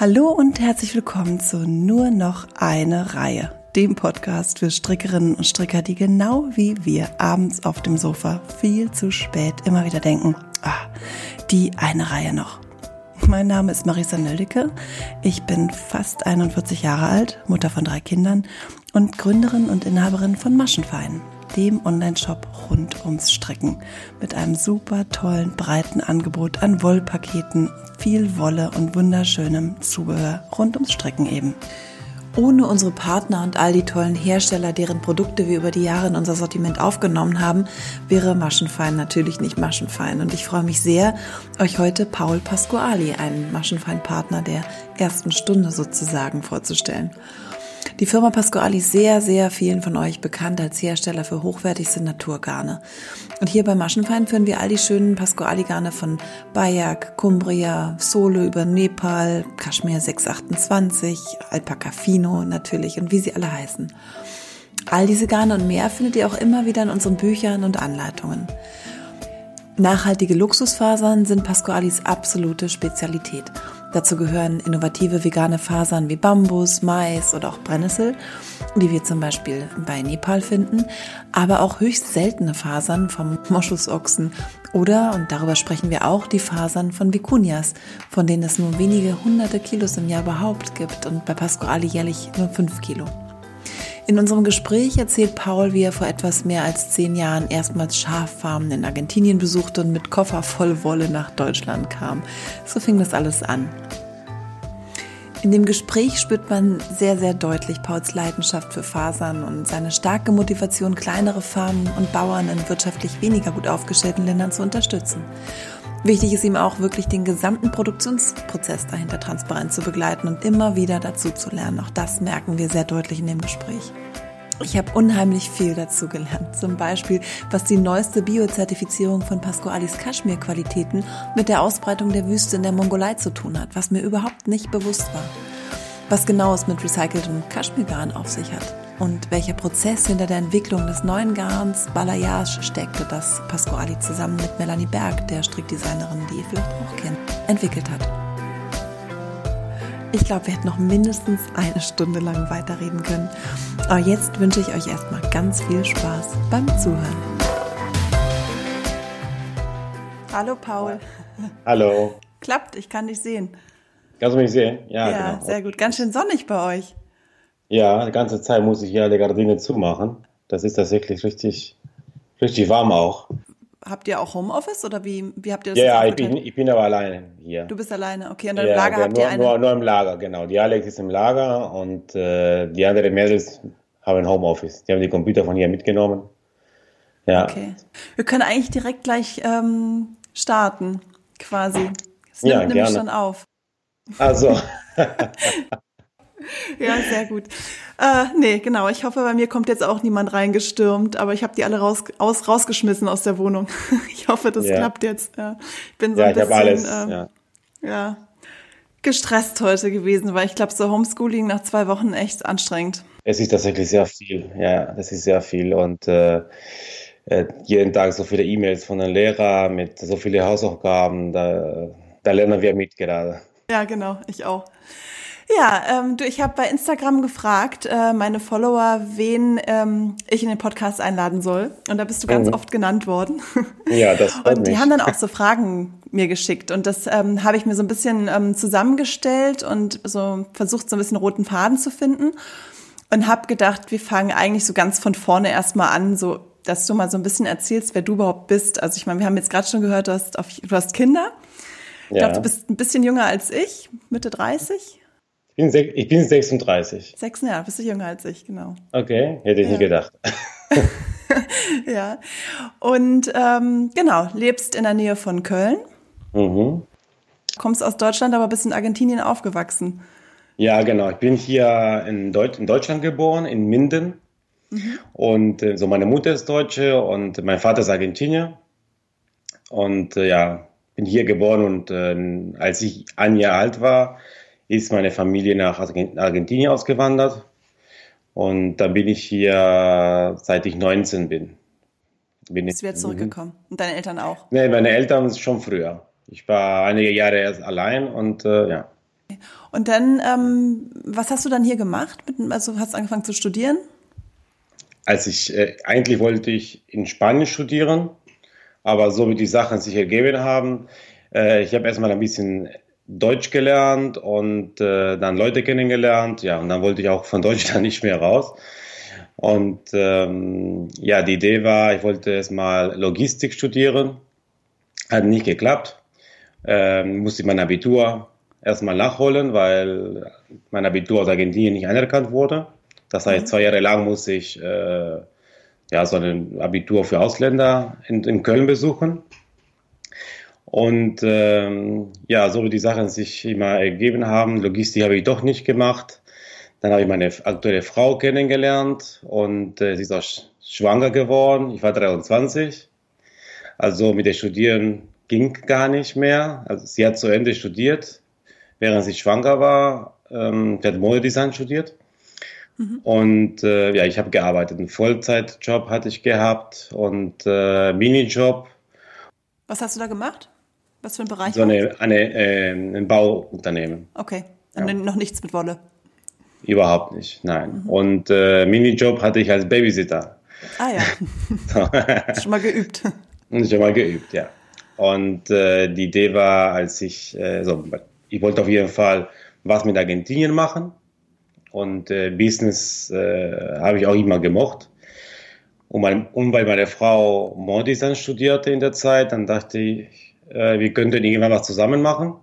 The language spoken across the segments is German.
Hallo und herzlich willkommen zu Nur noch eine Reihe, dem Podcast für Strickerinnen und Stricker, die genau wie wir abends auf dem Sofa viel zu spät immer wieder denken, ah, die eine Reihe noch. Mein Name ist Marisa Nöldecke. Ich bin fast 41 Jahre alt, Mutter von drei Kindern und Gründerin und Inhaberin von Maschenverein, dem Online-Shop rund ums Stricken mit einem super tollen, breiten Angebot an Wollpaketen, viel Wolle und wunderschönem Zubehör rund ums Stricken eben. Ohne unsere Partner und all die tollen Hersteller, deren Produkte wir über die Jahre in unser Sortiment aufgenommen haben, wäre Maschenfein natürlich nicht Maschenfein. Und ich freue mich sehr, euch heute Paul Pasquali, einen Maschenfein-Partner der ersten Stunde sozusagen, vorzustellen. Die Firma Pasquali ist sehr, sehr vielen von euch bekannt als Hersteller für hochwertigste Naturgarne. Und hier bei Maschenfein führen wir all die schönen Pasquali-Garne von Bayak, Cumbria, Solo über Nepal, Kaschmir 628, Alpaca Fino natürlich und wie sie alle heißen. All diese Garne und mehr findet ihr auch immer wieder in unseren Büchern und Anleitungen. Nachhaltige Luxusfasern sind Pasqualis absolute Spezialität. Dazu gehören innovative vegane Fasern wie Bambus, Mais oder auch Brennnessel, die wir zum Beispiel bei Nepal finden, aber auch höchst seltene Fasern vom Moschusochsen oder, und darüber sprechen wir auch, die Fasern von Vicunias, von denen es nur wenige hunderte Kilos im Jahr überhaupt gibt und bei Pasquali jährlich nur fünf Kilo. In unserem Gespräch erzählt Paul, wie er vor etwas mehr als zehn Jahren erstmals Schaffarmen in Argentinien besuchte und mit Koffer voll Wolle nach Deutschland kam. So fing das alles an. In dem Gespräch spürt man sehr, sehr deutlich Pauls Leidenschaft für Fasern und seine starke Motivation, kleinere Farmen und Bauern in wirtschaftlich weniger gut aufgestellten Ländern zu unterstützen. Wichtig ist ihm auch wirklich den gesamten Produktionsprozess dahinter transparent zu begleiten und immer wieder dazu zu lernen. Auch das merken wir sehr deutlich in dem Gespräch. Ich habe unheimlich viel dazu gelernt. Zum Beispiel, was die neueste Biozertifizierung von Pasqualis Kaschmir-Qualitäten mit der Ausbreitung der Wüste in der Mongolei zu tun hat, was mir überhaupt nicht bewusst war. Was genau es mit recyceltem Kaschmirgarn auf sich hat und welcher Prozess hinter der Entwicklung des neuen Garns Balayage steckte, das Pasquali zusammen mit Melanie Berg, der Strickdesignerin, die ihr vielleicht auch kennt, entwickelt hat. Ich glaube, wir hätten noch mindestens eine Stunde lang weiterreden können. Aber jetzt wünsche ich euch erstmal ganz viel Spaß beim Zuhören. Hallo Paul. Hallo. Klappt, ich kann dich sehen. Kannst du mich sehen? Ja, ja genau. sehr gut. Ganz schön sonnig bei euch. Ja, die ganze Zeit muss ich ja die Gardine zumachen. Das ist tatsächlich richtig, richtig warm auch. Habt ihr auch Homeoffice oder wie, wie habt ihr das? Ja, ich bin, ich bin aber alleine hier. Du bist alleine, okay. Und im ja, Lager habt nur, ihr eine? Nur, nur im Lager, genau. Die Alex ist im Lager und äh, die anderen Mädels haben Homeoffice. Die haben die Computer von hier mitgenommen. Ja. Okay. Wir können eigentlich direkt gleich ähm, starten, quasi. Es nimmt Ja, nämlich gerne. schon auf. Also, Ja, sehr gut. Äh, nee, genau. Ich hoffe, bei mir kommt jetzt auch niemand reingestürmt, aber ich habe die alle raus, aus, rausgeschmissen aus der Wohnung. Ich hoffe, das Ja. klappt jetzt. Ja. Ich bin so ja, ein bisschen alles. ähm, ja. ja, gestresst heute gewesen, weil ich glaube, so Homeschooling nach zwei Wochen echt anstrengend. Es ist tatsächlich sehr viel. Ja, das ist sehr viel. Und äh, äh, jeden Tag so viele E-Mails von den Lehrern mit so vielen Hausaufgaben. Da, da lernen wir mit gerade. Ja, genau, ich auch. Ja, ähm, du, ich habe bei Instagram gefragt, äh, meine Follower, wen ähm, ich in den Podcast einladen soll. Und da bist du ganz Mhm. oft genannt worden. Ja, das freut Und die mich. haben dann auch so Fragen mir geschickt. Und das ähm, habe ich mir so ein bisschen ähm, zusammengestellt und so versucht, so ein bisschen roten Faden zu finden. Und habe gedacht, wir fangen eigentlich so ganz von vorne erstmal an, so dass du mal so ein bisschen erzählst, wer du überhaupt bist. Also ich meine, wir haben jetzt gerade schon gehört, du hast, auf, du hast Kinder. Ich Ja. glaube, du bist ein bisschen jünger als ich, Mitte 30. Ich bin, ich bin 36. Sechs Jahre, bist du jünger als ich, genau. Okay, hätte ich Ja. nie gedacht. Ja. Und ähm, genau, lebst in der Nähe von Köln, Mhm. kommst aus Deutschland, aber bist in Argentinien aufgewachsen. Ja, genau. Ich bin hier in, Deut in Deutschland geboren, in Minden. Und äh, so meine Mutter ist Deutsche und mein Vater ist Argentinier. Und äh, ja, bin hier geboren und äh, als ich ein Jahr alt war, ist meine Familie nach Argen- Argentinien ausgewandert. Und dann bin ich hier, seit ich 19 bin. Bin Bist wieder zurückgekommen. Und deine Eltern auch. Nee, meine Eltern schon früher. Ich war einige Jahre erst allein und äh, ja. Und dann, ähm, was hast du dann hier gemacht? Also hast du angefangen zu studieren? Als ich, äh, eigentlich wollte ich in Spanien studieren, aber so wie die Sachen sich ergeben haben, äh, ich habe erstmal ein bisschen Deutsch gelernt und äh, dann Leute kennengelernt, ja, und dann wollte ich auch von Deutschland nicht mehr raus. Und ähm, ja, die Idee war, ich wollte erstmal Logistik studieren, hat nicht geklappt, ähm, musste mein Abitur erstmal nachholen, weil mein Abitur aus Argentinien nicht anerkannt wurde. Das heißt, mhm. zwei Jahre lang musste ich äh, ja, so ein Abitur für Ausländer in, in Köln besuchen. Und ähm, ja, so wie die Sachen sich immer ergeben haben, Logistik habe ich doch nicht gemacht. Dann habe ich meine aktuelle Frau kennengelernt und äh, sie ist auch schwanger geworden. Ich war 23. Also mit der Studieren ging gar nicht mehr. Also sie hat zu Ende studiert, während sie schwanger war. Ähm, sie hat Modedesign studiert. Mhm. Und äh, ja, ich habe gearbeitet. Einen Vollzeitjob hatte ich gehabt und äh, Minijob. Was hast du da gemacht? Was für ein Bereich? So eine, eine, äh, ein Bauunternehmen. Okay, ja. noch nichts mit Wolle. Überhaupt nicht, nein. Mhm. Und äh, Minijob hatte ich als Babysitter. Ah ja. schon mal geübt. schon mal geübt, ja. Und äh, die Idee war, als ich, äh, so, ich wollte auf jeden Fall was mit Argentinien machen. Und äh, Business äh, habe ich auch immer gemocht. Und, mein, und weil meine Frau Modedesign studierte in der Zeit, dann dachte ich, äh, wir könnten irgendwann was zusammen machen.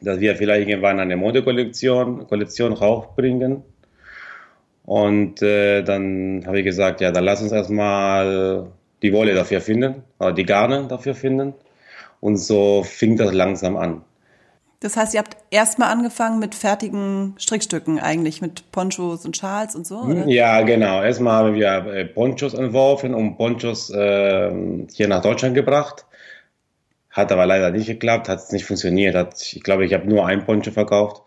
Dass wir vielleicht irgendwann eine Modekollektion Kollektion raufbringen. Und äh, dann habe ich gesagt, ja, dann lass uns erstmal die Wolle dafür finden, oder die Garne dafür finden. Und so fing das langsam an. Das heißt, ihr habt erstmal angefangen mit fertigen Strickstücken eigentlich, mit Ponchos und Schals und so, oder? Ja, genau. Erstmal haben wir äh, Ponchos entworfen und Ponchos äh, hier nach Deutschland gebracht. Hat aber leider nicht geklappt, hat es nicht funktioniert. Hat, ich glaube, ich habe nur ein Poncho verkauft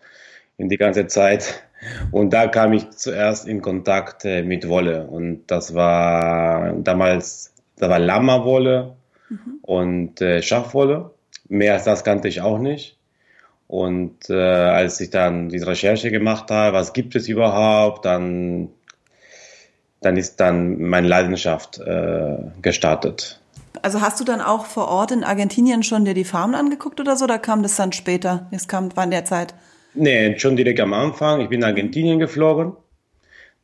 in die ganze Zeit. Und da kam ich zuerst in Kontakt äh, mit Wolle. Und das war damals, da war Lama-Wolle mhm. und äh, Schafwolle. Mehr als das kannte ich auch nicht. Und äh, als ich dann diese Recherche gemacht habe, was gibt es überhaupt, dann, dann ist dann meine Leidenschaft äh, gestartet. Also hast du dann auch vor Ort in Argentinien schon dir die Farmen angeguckt oder so, oder kam das dann später? Es kam, war in der Zeit? Nee, schon direkt am Anfang. Ich bin nach Argentinien geflogen.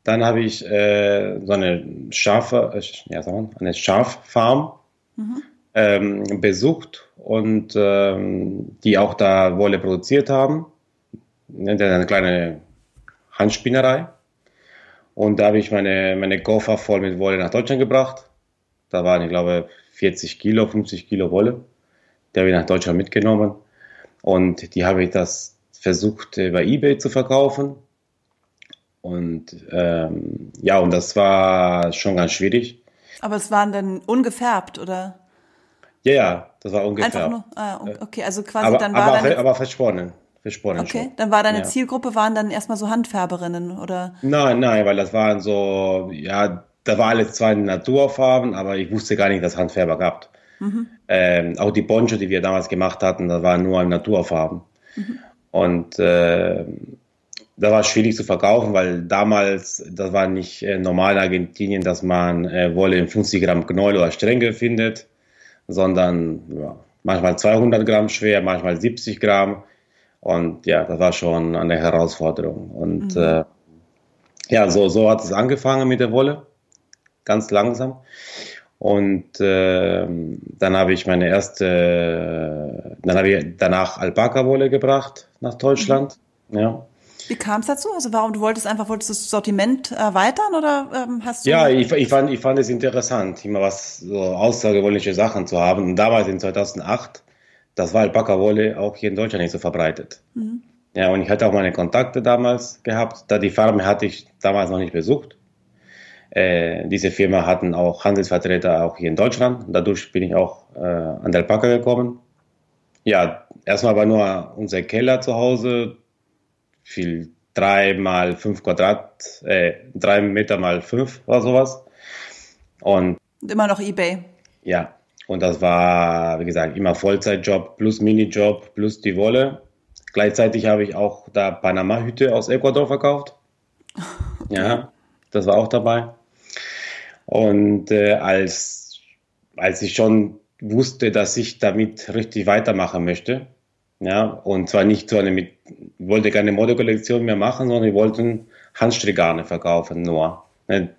Dann habe ich äh, so eine Schafe, äh, ja, sagen wir, eine Schaffarm mhm. ähm, besucht und ähm, die auch da Wolle produziert haben. Eine kleine Handspinnerei. Und da habe ich meine, meine Koffer voll mit Wolle nach Deutschland gebracht. Da waren, ich glaube, 40 Kilo, 50 Kilo Wolle. Die habe ich nach Deutschland mitgenommen. Und die habe ich das versucht, bei eBay zu verkaufen. Und ähm, ja, und das war schon ganz schwierig. Aber es waren dann ungefärbt, oder? Ja, ja, das war ungefähr. Einfach nur, ah, okay, also quasi aber, dann war aber, deine, aber versponnen. Versponnen okay, schon. dann war deine ja. Zielgruppe, waren dann erstmal so Handfärberinnen, oder? Nein, nein, weil das waren so, ja, da war alles zwar in Naturfarben, aber ich wusste gar nicht, dass Handfärber gab. Mhm. Ähm, auch die Poncho, die wir damals gemacht hatten, da waren nur in Naturfarben. Mhm. Und äh, da war es schwierig zu verkaufen, weil damals, das war nicht äh, normal in Argentinien, dass man äh, Wolle in 50 Gramm Knäuel oder Stränge findet sondern ja, manchmal 200 Gramm schwer, manchmal 70 Gramm. Und ja, das war schon eine Herausforderung. Und mhm. äh, ja, so, so hat es angefangen mit der Wolle, ganz langsam. Und äh, dann habe ich meine erste, dann habe ich danach Alpaka-Wolle gebracht nach Deutschland. Mhm. Ja. Wie kam es dazu? Also warum du wolltest einfach wolltest das Sortiment erweitern oder ähm, hast du? Ja, ich, ich, fand, ich fand es interessant, immer was so außergewöhnliche Sachen zu haben. Und damals in 2008, das war Alpaka-Wolle auch hier in Deutschland nicht so verbreitet. Mhm. Ja, und ich hatte auch meine Kontakte damals gehabt. Da die Farm hatte ich damals noch nicht besucht. Äh, diese Firma hatten auch Handelsvertreter auch hier in Deutschland. Dadurch bin ich auch äh, an der Alpaka gekommen. Ja, erstmal war nur unser Keller zu Hause viel drei mal fünf Quadrat, äh, drei Meter mal fünf oder sowas. Und immer noch eBay. Ja, und das war, wie gesagt, immer Vollzeitjob plus Minijob plus die Wolle. Gleichzeitig habe ich auch da Panama-Hüte aus Ecuador verkauft. Ja, das war auch dabei. Und äh, als, als ich schon wusste, dass ich damit richtig weitermachen möchte, ja, und zwar nicht so eine mit, wollte keine Modekollektion mehr machen, sondern wir wollten Handstrickgarne verkaufen nur. Ne?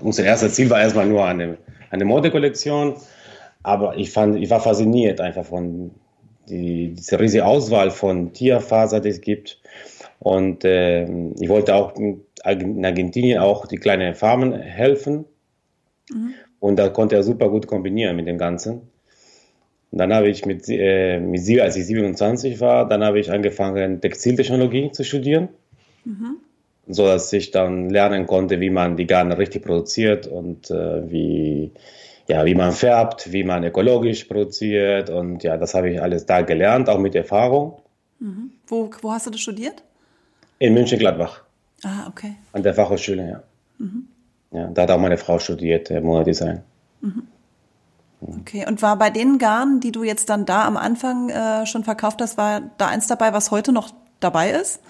Unser erstes Ziel war erstmal nur eine, eine Modekollektion, aber ich fand, ich war fasziniert einfach von die, diese riesige Auswahl von Tierfaser, die es gibt. Und äh, ich wollte auch in Argentinien auch die kleinen Farmen helfen. Mhm. Und da konnte er super gut kombinieren mit dem Ganzen. Und dann habe ich mit, äh, mit sie, als ich 27 war, dann habe ich angefangen, Textiltechnologie zu studieren. Mhm. So dass ich dann lernen konnte, wie man die Garne richtig produziert und äh, wie, ja, wie man färbt, wie man ökologisch produziert. Und ja, das habe ich alles da gelernt, auch mit Erfahrung. Mhm. Wo, wo hast du das studiert? In München-Gladbach. Ah, okay. An der Fachhochschule, ja. Mhm. Ja. Da hat auch meine Frau studiert, äh, Modedesign. Mhm. Okay, und war bei den Garnen, die du jetzt dann da am Anfang äh, schon verkauft hast, war da eins dabei, was heute noch dabei ist?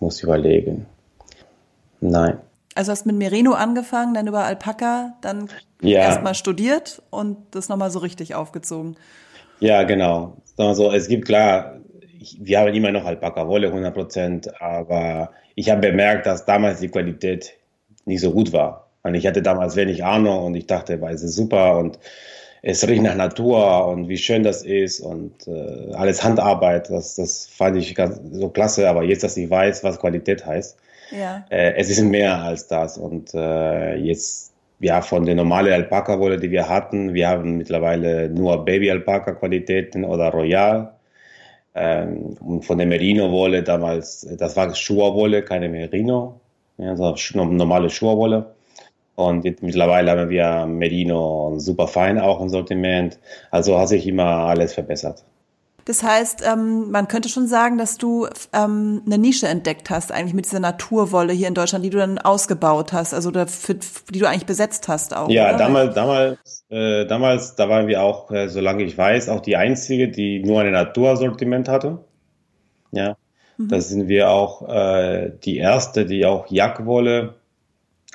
Muss überlegen. Nein. Also hast mit Merino angefangen, dann über Alpaka, dann ja. erstmal studiert und das nochmal so richtig aufgezogen. Ja, genau. Also, es gibt klar, ich, wir haben immer noch Alpaka-Wolle, 100 Prozent, aber ich habe bemerkt, dass damals die Qualität nicht so gut war. Und ich hatte damals wenig Ahnung und ich dachte, es ist super und es riecht nach Natur und wie schön das ist und äh, alles Handarbeit, das, das fand ich ganz so klasse, aber jetzt, dass ich weiß, was Qualität heißt, ja. äh, es ist mehr als das und äh, jetzt, ja, von der normalen Alpaka-Wolle, die wir hatten, wir haben mittlerweile nur Baby-Alpaka-Qualitäten oder Royal ähm, und von der Merino-Wolle damals, das war Schurwolle, keine Merino, ja, sondern normale Schurwolle und jetzt mittlerweile haben wir Merino und Superfein auch im Sortiment. Also hat sich immer alles verbessert. Das heißt, ähm, man könnte schon sagen, dass du ähm, eine Nische entdeckt hast, eigentlich mit dieser Naturwolle hier in Deutschland, die du dann ausgebaut hast, also für, die du eigentlich besetzt hast auch. Ja, oder? damals, damals, äh, damals, da waren wir auch, äh, solange ich weiß, auch die einzige, die nur ein Natursortiment hatte. Ja, mhm. da sind wir auch äh, die erste, die auch Jackwolle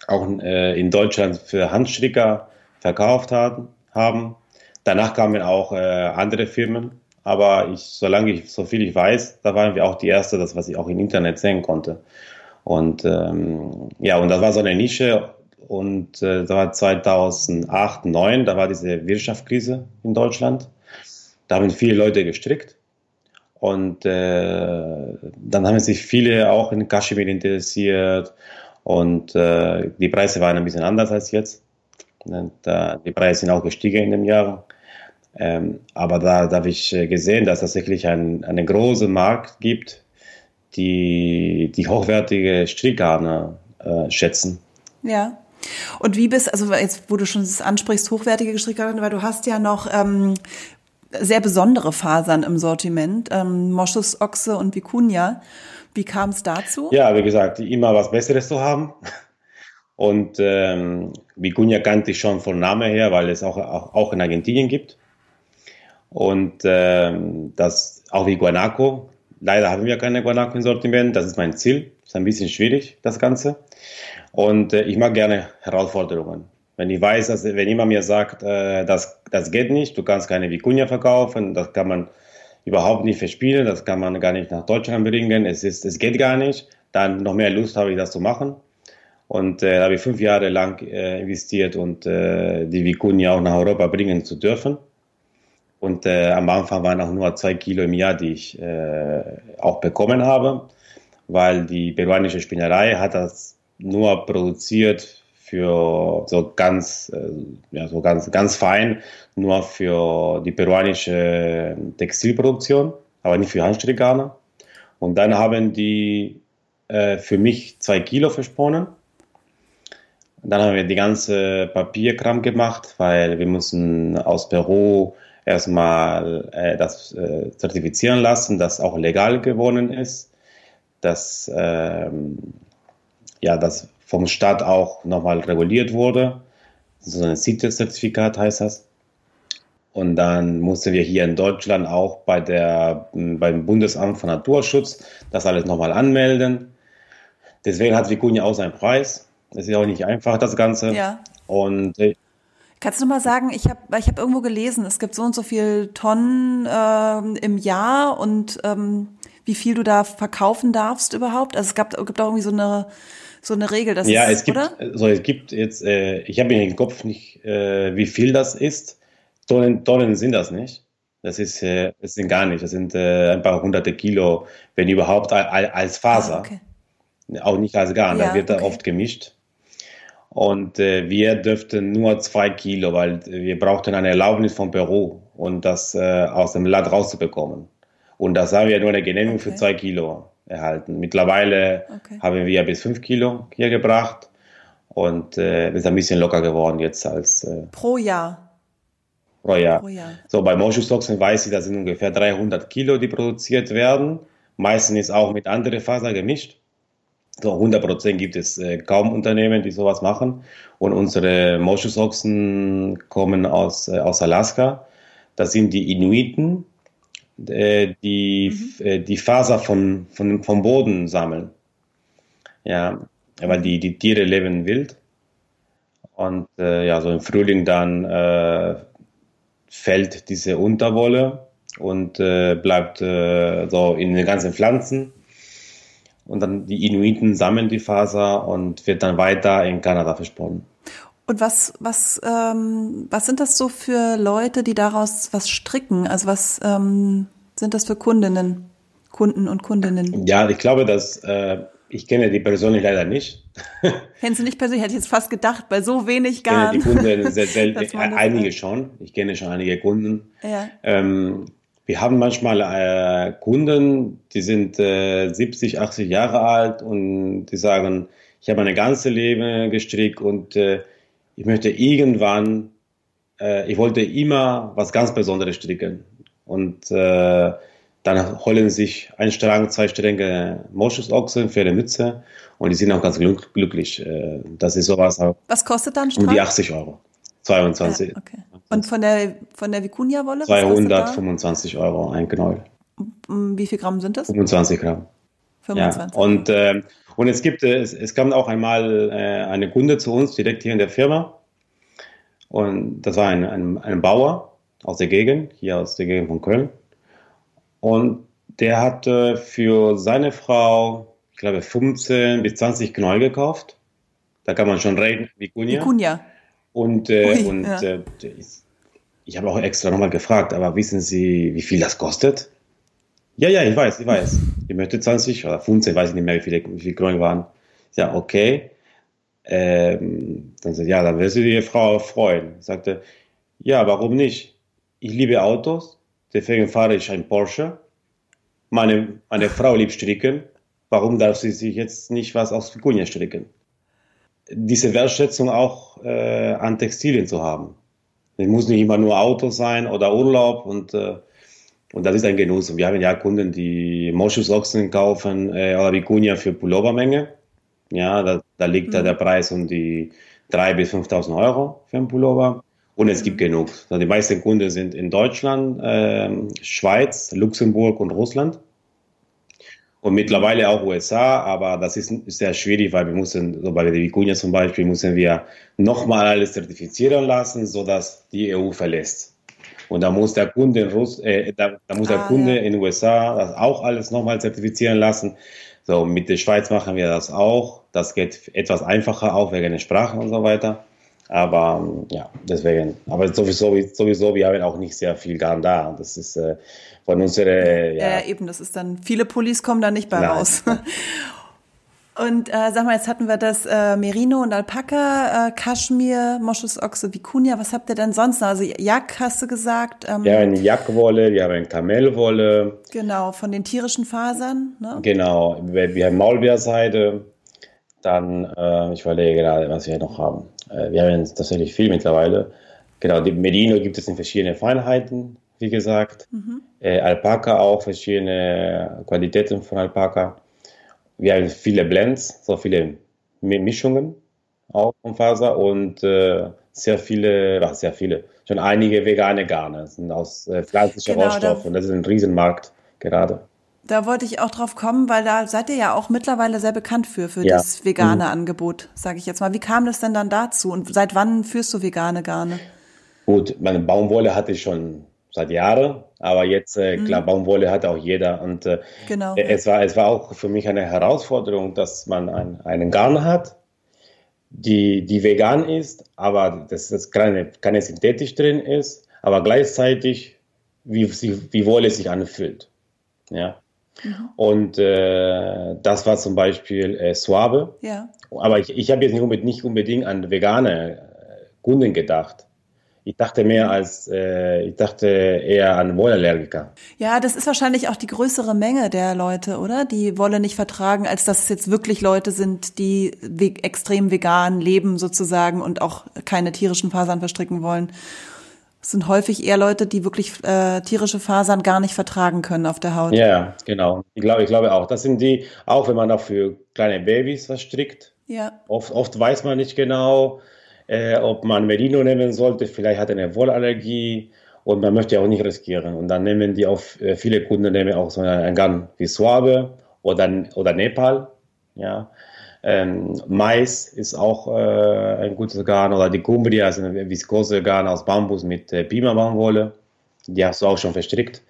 auch äh, in Deutschland für Handstricker verkauft haben. haben. Danach kamen auch äh, andere Firmen, aber ich, solange ich so viel ich weiß, da waren wir auch die erste, das was ich auch im Internet sehen konnte. Und ähm, ja, und das war so eine Nische. Und äh, das war 2008, 2009, da war diese Wirtschaftskrise in Deutschland. Da haben viele Leute gestrickt. Und äh, dann haben sich viele auch in Kaschmir interessiert und äh, die Preise waren ein bisschen anders als jetzt. Und, äh, die Preise sind auch gestiegen in dem Jahr. Ähm, aber da, da habe ich äh, gesehen, dass es tatsächlich ein, einen großen Markt gibt, die, die hochwertige Strickgarne äh, schätzen. Ja. Und wie bist, also jetzt, wo du schon das ansprichst, hochwertige Strickgarne, weil du hast ja noch ähm, sehr besondere Fasern im Sortiment, ähm, Moschus, Ochse und Vicuña. Wie kam es dazu? Ja, wie gesagt, immer was Besseres zu haben. Und ähm, Vicuña kannte ich schon von Name her, weil es auch, auch, auch in Argentinien gibt. Und ähm, das auch wie Guanaco. Leider haben wir keine Guanaco im Sortiment. Das ist mein Ziel. Ist ein bisschen schwierig, das Ganze. Und äh, ich mag gerne Herausforderungen. Wenn ich weiß, dass, wenn jemand mir sagt, äh, das, das geht nicht, du kannst keine Vicuña verkaufen, das kann man überhaupt nicht verspielen, das kann man gar nicht nach Deutschland bringen, es, ist, es geht gar nicht, dann noch mehr Lust habe ich, das zu machen. Und äh, da habe ich fünf Jahre lang äh, investiert und äh, die Vicuña auch nach Europa bringen zu dürfen. Und äh, am Anfang waren auch nur zwei Kilo im Jahr, die ich äh, auch bekommen habe, weil die peruanische Spinnerei hat das nur produziert für so ganz, äh, ja, so ganz, ganz fein, nur für die peruanische Textilproduktion, aber nicht für Handstrickgarne. Und dann haben die äh, für mich zwei Kilo versponnen. Dann haben wir die ganze Papierkram gemacht, weil wir müssen aus Peru erstmal äh, das äh, zertifizieren lassen, dass auch legal geworden ist, dass ähm, ja, das vom Staat auch nochmal reguliert wurde. So ein CITES-Zertifikat heißt das. Und dann mussten wir hier in Deutschland auch bei der, beim Bundesamt für Naturschutz das alles nochmal anmelden. Deswegen hat Vicuña auch seinen Preis. Das ist ja auch nicht einfach, das Ganze. Ja. Und äh, Kannst du mal sagen, ich habe ich hab irgendwo gelesen, es gibt so und so viel Tonnen äh, im Jahr und ähm, wie viel du da verkaufen darfst überhaupt? Also es gab, gibt auch irgendwie so eine, so eine Regel, das ja, ist, es gibt, oder? also es gibt jetzt, äh, ich habe in den Kopf nicht, äh, wie viel das ist. Tonnen, Tonnen sind das nicht. Das ist, äh, das sind gar nicht. Das sind äh, ein paar hunderte Kilo, wenn überhaupt al- als Faser. Ah, okay. Auch nicht als Garn. Ja, da wird da okay. oft gemischt. Und äh, wir dürften nur zwei Kilo, weil wir brauchten eine Erlaubnis vom Peru, um das äh, aus dem Land rauszubekommen. Und das haben wir nur eine Genehmigung für Okay. zwei Kilo erhalten. Mittlerweile Okay. haben wir bis fünf Kilo hier gebracht und äh, ist ein bisschen locker geworden jetzt als äh, Pro Jahr. pro Jahr. Pro Jahr. So, bei Moschusochsen weiß ich, das sind ungefähr 300 Kilo, die produziert werden. Meistens ist auch mit anderen Faser gemischt. So 100 Prozent gibt es äh, kaum Unternehmen, die sowas machen. Und unsere Moschusochsen kommen aus, äh, aus Alaska. Das sind die Inuiten, äh, die äh, die Faser von, von, vom Boden sammeln. Ja, weil die, die Tiere leben wild. Und äh, ja, so im Frühling dann äh, fällt diese Unterwolle und äh, bleibt äh, so in den ganzen Pflanzen. Und dann die Inuiten sammeln die Faser und wird dann weiter in Kanada versponnen. Und was, was, ähm, was sind das so für Leute, die daraus was stricken? Also was ähm, sind das für Kundinnen, Kunden und Kundinnen? Ja, ich glaube, dass äh, ich kenne die persönlich leider nicht. Kennst du nicht persönlich? Hätte ich jetzt fast gedacht, bei so wenig Ich kenne die Garn. Kunden sehr selten, das- einige schon. Ich kenne schon einige Kunden. Ja. Ähm, wir haben manchmal äh, Kunden, die sind äh, 70, 80 Jahre alt und die sagen, ich habe mein ganzes Leben gestrickt und äh, ich möchte irgendwann, äh, ich wollte immer was ganz Besonderes stricken. Und äh, dann holen sich ein Strang, zwei Stränge Moschusochsen für eine Mütze und die sind auch ganz glück glücklich. Äh, das ist sowas Was kostet dann um Strang? die 80 Euro. 22, Ja, okay. Und von der, von der Vicuña-Wolle? was kostet da? 225 Euro ein Knäuel. Mm, Wie viel Gramm sind das? 25 Gramm. Ja, 25. und, ähm, und es gibt, äh, es, es kam auch einmal äh, eine Kunde zu uns direkt hier in der Firma. Und das war ein, ein, ein Bauer aus der Gegend, hier aus der Gegend von Köln. Und der hatte für seine Frau, ich glaube, 15 bis 20 Knäuel gekauft. Da kann man schon reden, Kunja. Vicuña. Und, äh, Ui, und ja. äh, ich, habe auch extra nochmal gefragt, aber wissen Sie, wie viel das kostet? Ja, ja, ich weiß, ich weiß. Ich möchte 20 oder 15, weiß ich nicht mehr, wie viele, wie viele Kronen waren. Ja, okay. Ähm, dann sagt, ja, dann wirst du die Frau freuen. Ich sagte, ja, warum nicht? Ich liebe Autos, deswegen fahre ich ein Porsche. Meine, meine Frau liebt Stricken. Warum darf sie sich jetzt nicht was aus Vicuña stricken? Diese Wertschätzung auch äh, an Textilien zu haben. Es muss nicht immer nur Auto sein oder Urlaub und, äh, und das ist ein Genuss. Und wir haben ja Kunden, die Moschusochsen kaufen äh, oder Vicuña für Pullovermenge. Ja, da, da liegt da der Preis um die 3.000 bis 5.000 Euro für einen Pullover. Und es gibt genug. Also die meisten Kunden sind in Deutschland, ähm, Schweiz, Luxemburg und Russland. Und mittlerweile auch USA, aber das ist sehr schwierig, weil wir müssen, so bei der Vicuña zum Beispiel, müssen wir nochmal alles zertifizieren lassen, sodass die EU verlässt. Und da muss der Kunde in Russ, äh, da, da muss der Ah, Kunde ja. in den USA das auch alles nochmal zertifizieren lassen. So, mit der Schweiz machen wir das auch. Das geht etwas einfacher, auch wegen der Sprache und so weiter. Aber ja, deswegen. Aber sowieso, sowieso, wir haben auch nicht sehr viel Garn da. Das ist äh, von unserer, Ja, ja, eben, das ist dann, viele Pullis kommen da nicht bei Nein. raus. Und äh, sag mal, jetzt hatten wir das äh, Merino und Alpaka, äh, Kaschmir, Moschusochse, Vicuña. Was habt ihr denn sonst noch? Also Jack hast du gesagt. Ähm, wir haben Jackwolle, wir haben Kamelwolle, Genau, von den tierischen Fasern. Ne? genau, wir, wir haben Maulbeerseide. Dann, äh, ich überlege gerade, was wir noch haben. Äh, wir haben tatsächlich viel mittlerweile. Genau, die Merino gibt es in verschiedenen Feinheiten, wie gesagt. Äh, Alpaka auch, verschiedene Qualitäten von Alpaka. Wir haben viele Blends, so viele Mi- Mischungen auch von Faser und äh, sehr viele, ach, sehr viele, schon einige vegane Garne sind aus äh, pflanzlichen genau, Rohstoffen. Das ist ein Riesenmarkt gerade. Da wollte ich auch drauf kommen, weil da seid ihr ja auch mittlerweile sehr bekannt für, für ja. das vegane mhm. Angebot, sage ich jetzt mal. Wie kam das denn dann dazu und seit wann führst du vegane Garne? Gut, meine Baumwolle hatte ich schon seit Jahren, aber jetzt, äh, klar, mhm. Baumwolle hat auch jeder und äh, genau. es, war, es war auch für mich eine Herausforderung, dass man ein, einen Garn hat, die, die vegan ist, aber dass das keine, keine synthetisch drin ist, aber gleichzeitig wie, wie Wolle sich anfühlt. Ja. Mhm. Und äh, das war zum Beispiel äh, Suave. Ja. Aber ich, ich habe jetzt nicht unbedingt, nicht unbedingt an vegane äh, Kunden gedacht. Ich dachte mehr als, äh, ich dachte eher an Wollallergiker. Ja, das ist wahrscheinlich auch die größere Menge der Leute, oder? Die Wolle nicht vertragen, als dass es jetzt wirklich Leute sind, die ve extrem vegan leben sozusagen und auch keine tierischen Fasern verstricken wollen. Es sind häufig eher Leute, die wirklich äh, tierische Fasern gar nicht vertragen können auf der Haut. Ja, genau. Ich glaube, ich glaube auch. Das sind die, auch wenn man auch für kleine Babys was strickt. Ja. Oft, oft weiß man nicht genau, äh, ob man Merino nehmen sollte. Vielleicht hat er eine Wollallergie und man möchte auch nicht riskieren. Und dann nehmen die auch, äh, viele Kunden nehmen auch so einen Garn wie Suave oder, oder Nepal. Ja. Ähm, Mais ist auch äh, ein gutes Garn oder die Cumbria ist eine viskose Garn aus Bambus mit äh, Pima-Baumwolle. Die hast du auch schon verstrickt.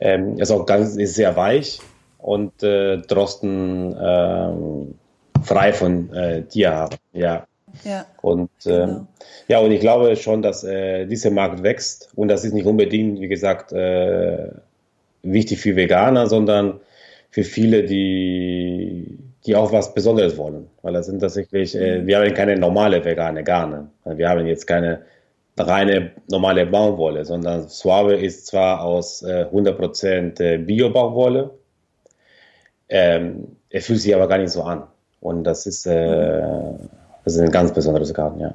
Ähm, ist auch ganz, ist sehr weich und äh, Drosten äh, frei von äh, Tierhaaren. Ja. Ja, und ähm, genau. ja, und ich glaube schon, dass äh, dieser Markt wächst und das ist nicht unbedingt, wie gesagt, äh, wichtig für Veganer, sondern für viele, die, die auch was Besonderes wollen. Weil das sind tatsächlich, äh, mhm. wir haben keine normale vegane Garne. Wir haben jetzt keine reine normale Baumwolle, sondern Suave ist zwar aus äh, 100% äh, Bio-Baumwolle, ähm, er fühlt sich aber gar nicht so an. Und das ist, äh, mhm. Das ist ein ganz besonderes Garten, ja.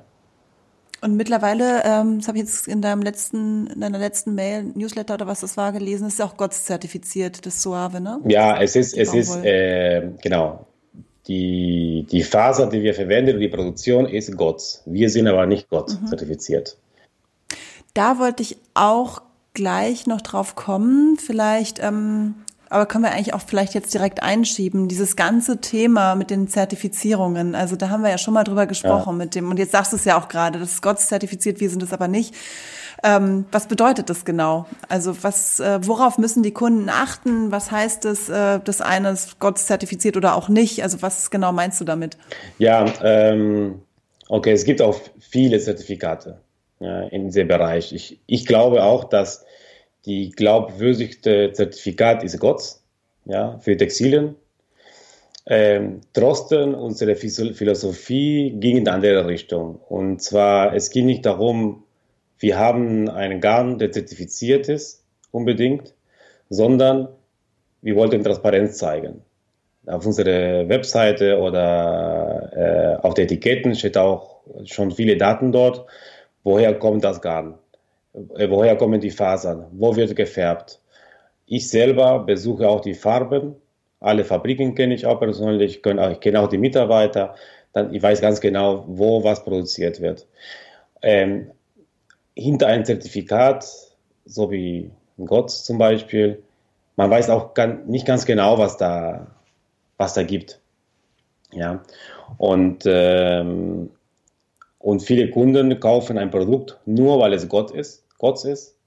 Und mittlerweile, ähm, das habe ich jetzt in deinem letzten, in deiner letzten Mail, Newsletter oder was das war, gelesen, ist ja auch GOTS zertifiziert, das Suave, ne? Ja, es ist, es ist, äh, genau. Die, die Faser, die wir verwenden, die Produktion ist GOTS. Wir sind aber nicht GOTS mhm. zertifiziert. Da wollte ich auch gleich noch drauf kommen. Vielleicht ähm, aber können wir eigentlich auch vielleicht jetzt direkt einschieben, dieses ganze Thema mit den Zertifizierungen. Also da haben wir ja schon mal drüber gesprochen ja. mit dem, und jetzt sagst du es ja auch gerade, das ist Gott zertifiziert, wir sind es aber nicht. Ähm, was bedeutet das genau? Also was, äh, worauf müssen die Kunden achten? Was heißt es, äh, das eine ist Gott zertifiziert oder auch nicht? Also was genau meinst du damit? Ja, ähm, okay, es gibt auch viele Zertifikate ja, in diesem Bereich. Ich, ich glaube auch, dass die glaubwürdigste Zertifikat ist GOTS ja, für Textilien. Ähm, Drosten, unsere Philosophie ging in eine andere Richtung. Und zwar, es ging nicht darum, wir haben einen Garn, der zertifiziert ist, unbedingt, sondern wir wollten Transparenz zeigen. Auf unserer Webseite oder äh, auf den Etiketten steht auch schon viele Daten dort. Woher kommt das Garn? Äh, woher kommen die Fasern, wo wird gefärbt. Ich selber besuche auch die Farben, alle Fabriken kenne ich auch persönlich, ich kenne auch die Mitarbeiter, dann, ich weiß ganz genau, wo was produziert wird. Ähm, hinter einem Zertifikat, so wie Gott zum Beispiel, man weiß auch ganz, nicht ganz genau, was da, was da gibt. Ja, und ähm, und viele Kunden kaufen ein Produkt nur, weil es Gott ist, Gott ist.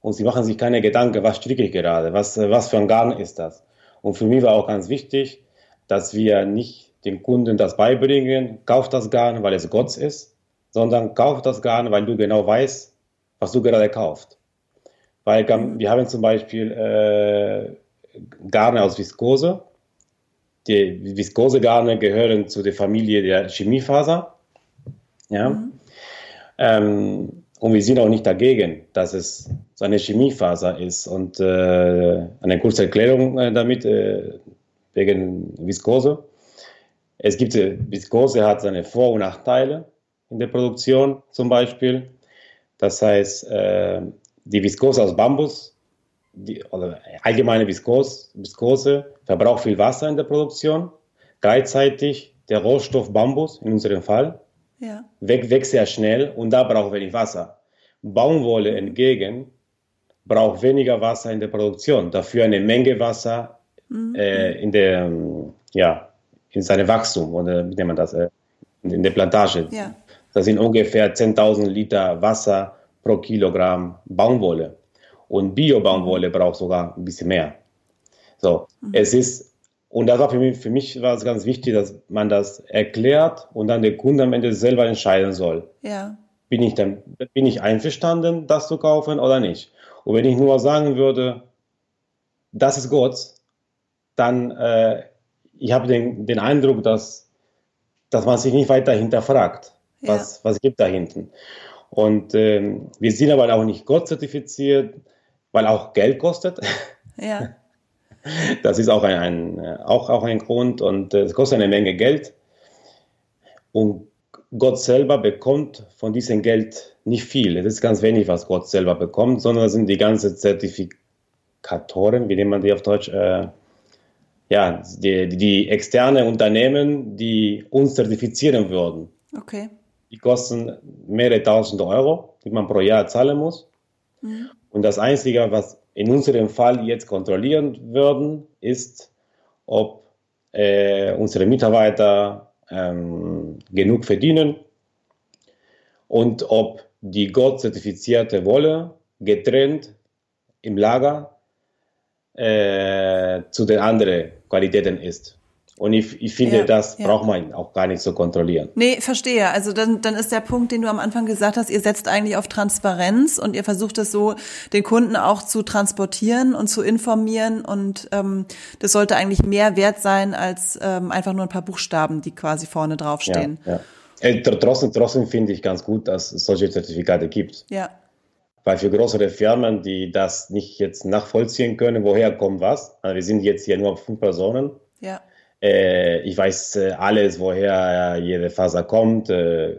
Und sie machen sich keine Gedanken, was stricke ich gerade, was, was für ein Garn ist das. Und für mich war auch ganz wichtig, dass wir nicht den Kunden das beibringen, kauf das Garn, weil es Gott ist, sondern kauf das Garn, weil du genau weißt, was du gerade kaufst. Weil wir haben zum Beispiel äh, Garne aus Viskose. Die Viskose-Garne gehören zu der Familie der Chemiefaser. Ja? Mhm. Ähm, und wir sind auch nicht dagegen, dass es so eine Chemiefaser ist. Und äh, eine kurze Erklärung äh, damit, äh, wegen Viskose. Es gibt, äh, Viskose hat seine Vor- und Nachteile in der Produktion zum Beispiel. Das heißt, äh, die Viskose aus Bambus, die, oder allgemeine Viskose, Viskose verbraucht viel Wasser in der Produktion. Gleichzeitig der Rohstoff Bambus in unserem Fall ja. wächst sehr schnell und da braucht wenig Wasser. Baumwolle entgegen braucht weniger Wasser in der Produktion, dafür eine Menge Wasser mhm. äh, in der, ja, in seinem Wachstum oder wie nennt man das, äh, in der Plantage. Ja. Das sind ungefähr 10.000 Liter Wasser pro Kilogramm Baumwolle. Und Bio-Baumwolle braucht sogar ein bisschen mehr. So, mhm. es ist, und das war für mich, für mich war es ganz wichtig, dass man das erklärt und dann der Kunde am Ende selber entscheiden soll. Ja. Bin ich dann, bin ich einverstanden, das zu kaufen oder nicht? Und wenn ich nur sagen würde, das ist Gott, dann, äh, ich habe den, den Eindruck, dass, dass man sich nicht weiter hinterfragt, was, ja. was gibt da hinten. Und ähm, wir sind aber auch nicht Gott zertifiziert, weil auch Geld kostet. Ja. Das ist auch ein, ein auch, auch ein Grund und äh, es kostet eine Menge Geld. Und Gott selber bekommt von diesem Geld nicht viel. Es ist ganz wenig, was Gott selber bekommt, sondern es sind die ganzen Zertifikatoren, wie nennt man die auf Deutsch? Äh, ja, die, die externe Unternehmen, die uns zertifizieren würden. Okay. Die kosten mehrere tausend Euro, die man pro Jahr zahlen muss. Mhm. Und das Einzige, was in unserem Fall jetzt kontrollieren würden, ist, ob äh, unsere Mitarbeiter ähm, genug verdienen und ob die Gott-zertifizierte Wolle getrennt im Lager äh, zu den anderen Qualitäten ist. Und ich, ich finde, ja, das ja. braucht man auch gar nicht so kontrollieren. Nee, verstehe. Also dann, dann ist der Punkt, den du am Anfang gesagt hast, ihr setzt eigentlich auf Transparenz und ihr versucht es so, den Kunden auch zu transportieren und zu informieren. Und ähm, das sollte eigentlich mehr wert sein als ähm, einfach nur ein paar Buchstaben, die quasi vorne draufstehen. Ja, ja. Äh, trotzdem, trotzdem finde ich ganz gut, dass es solche Zertifikate gibt. Ja. Weil für größere Firmen, die das nicht jetzt nachvollziehen können, woher kommt was, also wir sind jetzt hier nur fünf Personen. Ja ich weiß äh, alles, woher jede Faser kommt. Äh,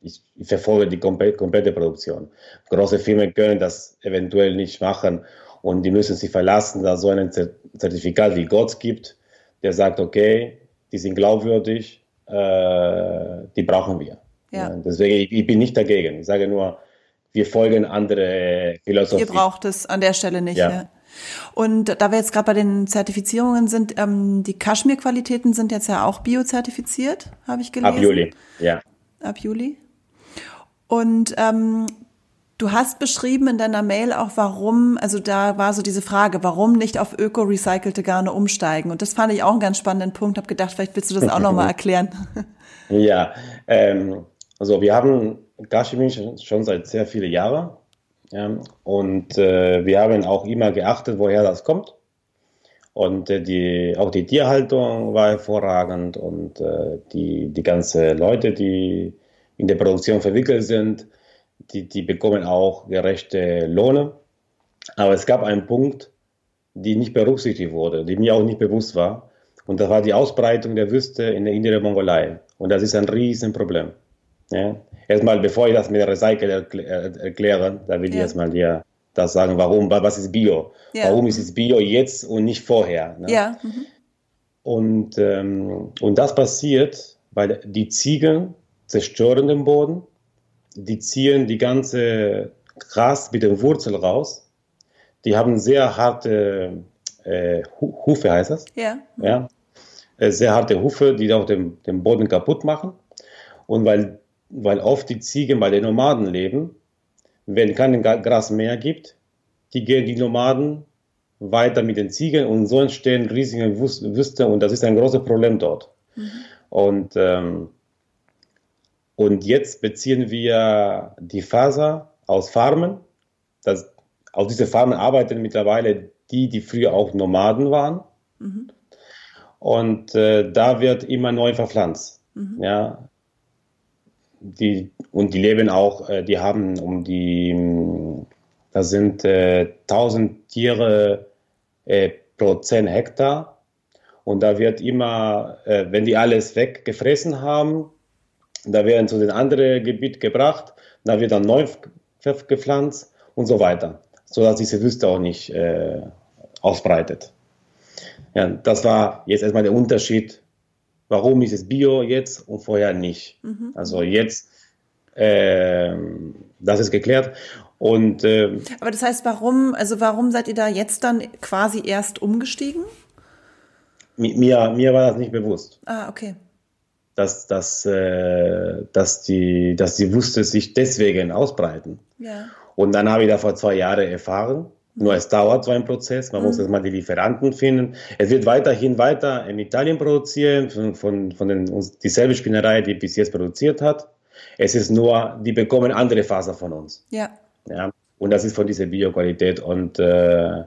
ich, verfolge die komplette, Produktion. Große Firmen können das eventuell nicht machen und die müssen sich verlassen, dass so ein Zertifikat wie Gott gibt, der sagt, okay, die sind glaubwürdig, äh, die brauchen wir. Ja. Deswegen, ich, ich bin nicht dagegen. Ich sage nur, wir folgen andere Philosophie. Ihr braucht es an der Stelle nicht. Ja. ja. Und da wir jetzt gerade bei den Zertifizierungen sind, ähm, die Kaschmir-Qualitäten sind jetzt ja auch biozertifiziert, habe ich gelesen. Ab Juli, ja. Ab Juli. Und ähm, du hast beschrieben in deiner Mail auch, warum, also da war so diese Frage, warum nicht auf öko-recycelte Garne umsteigen? Und das fand ich auch einen ganz spannenden Punkt. Habe gedacht, vielleicht willst du das auch nochmal erklären. ja, ähm, also wir haben Kaschmir schon seit sehr vielen Jahren ja, und äh, wir haben auch immer geachtet, woher das kommt. Und äh, die, auch die Tierhaltung war hervorragend und äh, die, die ganzen Leute, die in der Produktion verwickelt sind, die, die bekommen auch gerechte Lohne. Aber es gab einen Punkt, die nicht berücksichtigt wurde, die mir auch nicht bewusst war. Und das war die Ausbreitung der Wüste in der inneren Mongolei. Und das ist ein Riesenproblem. Ja? Erstmal, bevor ich das mit der Recycle erkläre, da will ich erstmal dir das sagen, warum, was ist Bio? Ja. Warum ist es Bio jetzt und nicht vorher? Ne? Ja. Mhm. Und, ähm, und das passiert, weil die Ziegen zerstören den Boden, die ziehen die ganze Gras mit den Wurzeln raus, die haben sehr harte äh, Hufe, heißt das? Ja. ja. Äh, sehr harte Hufe, die auch den, den Boden kaputt machen. Und weil weil oft die Ziegen bei den Nomaden leben. Wenn kein Gras mehr gibt, die gehen die Nomaden weiter mit den Ziegen und so entstehen riesige Wüste und das ist ein großes Problem dort. Mhm. Und, ähm, und jetzt beziehen wir die Faser aus Farmen. Das, auf diese Farmen arbeiten mittlerweile die, die früher auch Nomaden waren. Mhm. Und äh, da wird immer neu verpflanzt. Mhm. Ja, die, und die leben auch, äh, die haben um die, da sind äh, 1000 Tiere äh, pro 10 Hektar. Und da wird immer, äh, wenn die alles weggefressen haben, da werden zu den anderen Gebiet gebracht, da wird dann neu gepflanzt und so weiter, sodass diese Wüste auch nicht äh, ausbreitet. Ja, das war jetzt erstmal der Unterschied warum ist es Bio jetzt und vorher nicht. Mhm. Also jetzt, äh, das ist geklärt. Und, äh, Aber das heißt, warum, also warum seid ihr da jetzt dann quasi erst umgestiegen? Mir, mir war das nicht bewusst. Ah, okay. Dass, dass, äh, dass, die, dass die Wüste sich deswegen ausbreiten. Ja. Und dann habe ich da vor zwei Jahren erfahren, nur es dauert so ein Prozess, man mhm. muss erstmal die Lieferanten finden. Es wird weiterhin weiter in Italien produzieren, von, von, von den, dieselbe Spinnerei, die bis jetzt produziert hat. Es ist nur, die bekommen andere Faser von uns. Ja. ja? Und das ist von dieser Bioqualität. Und äh,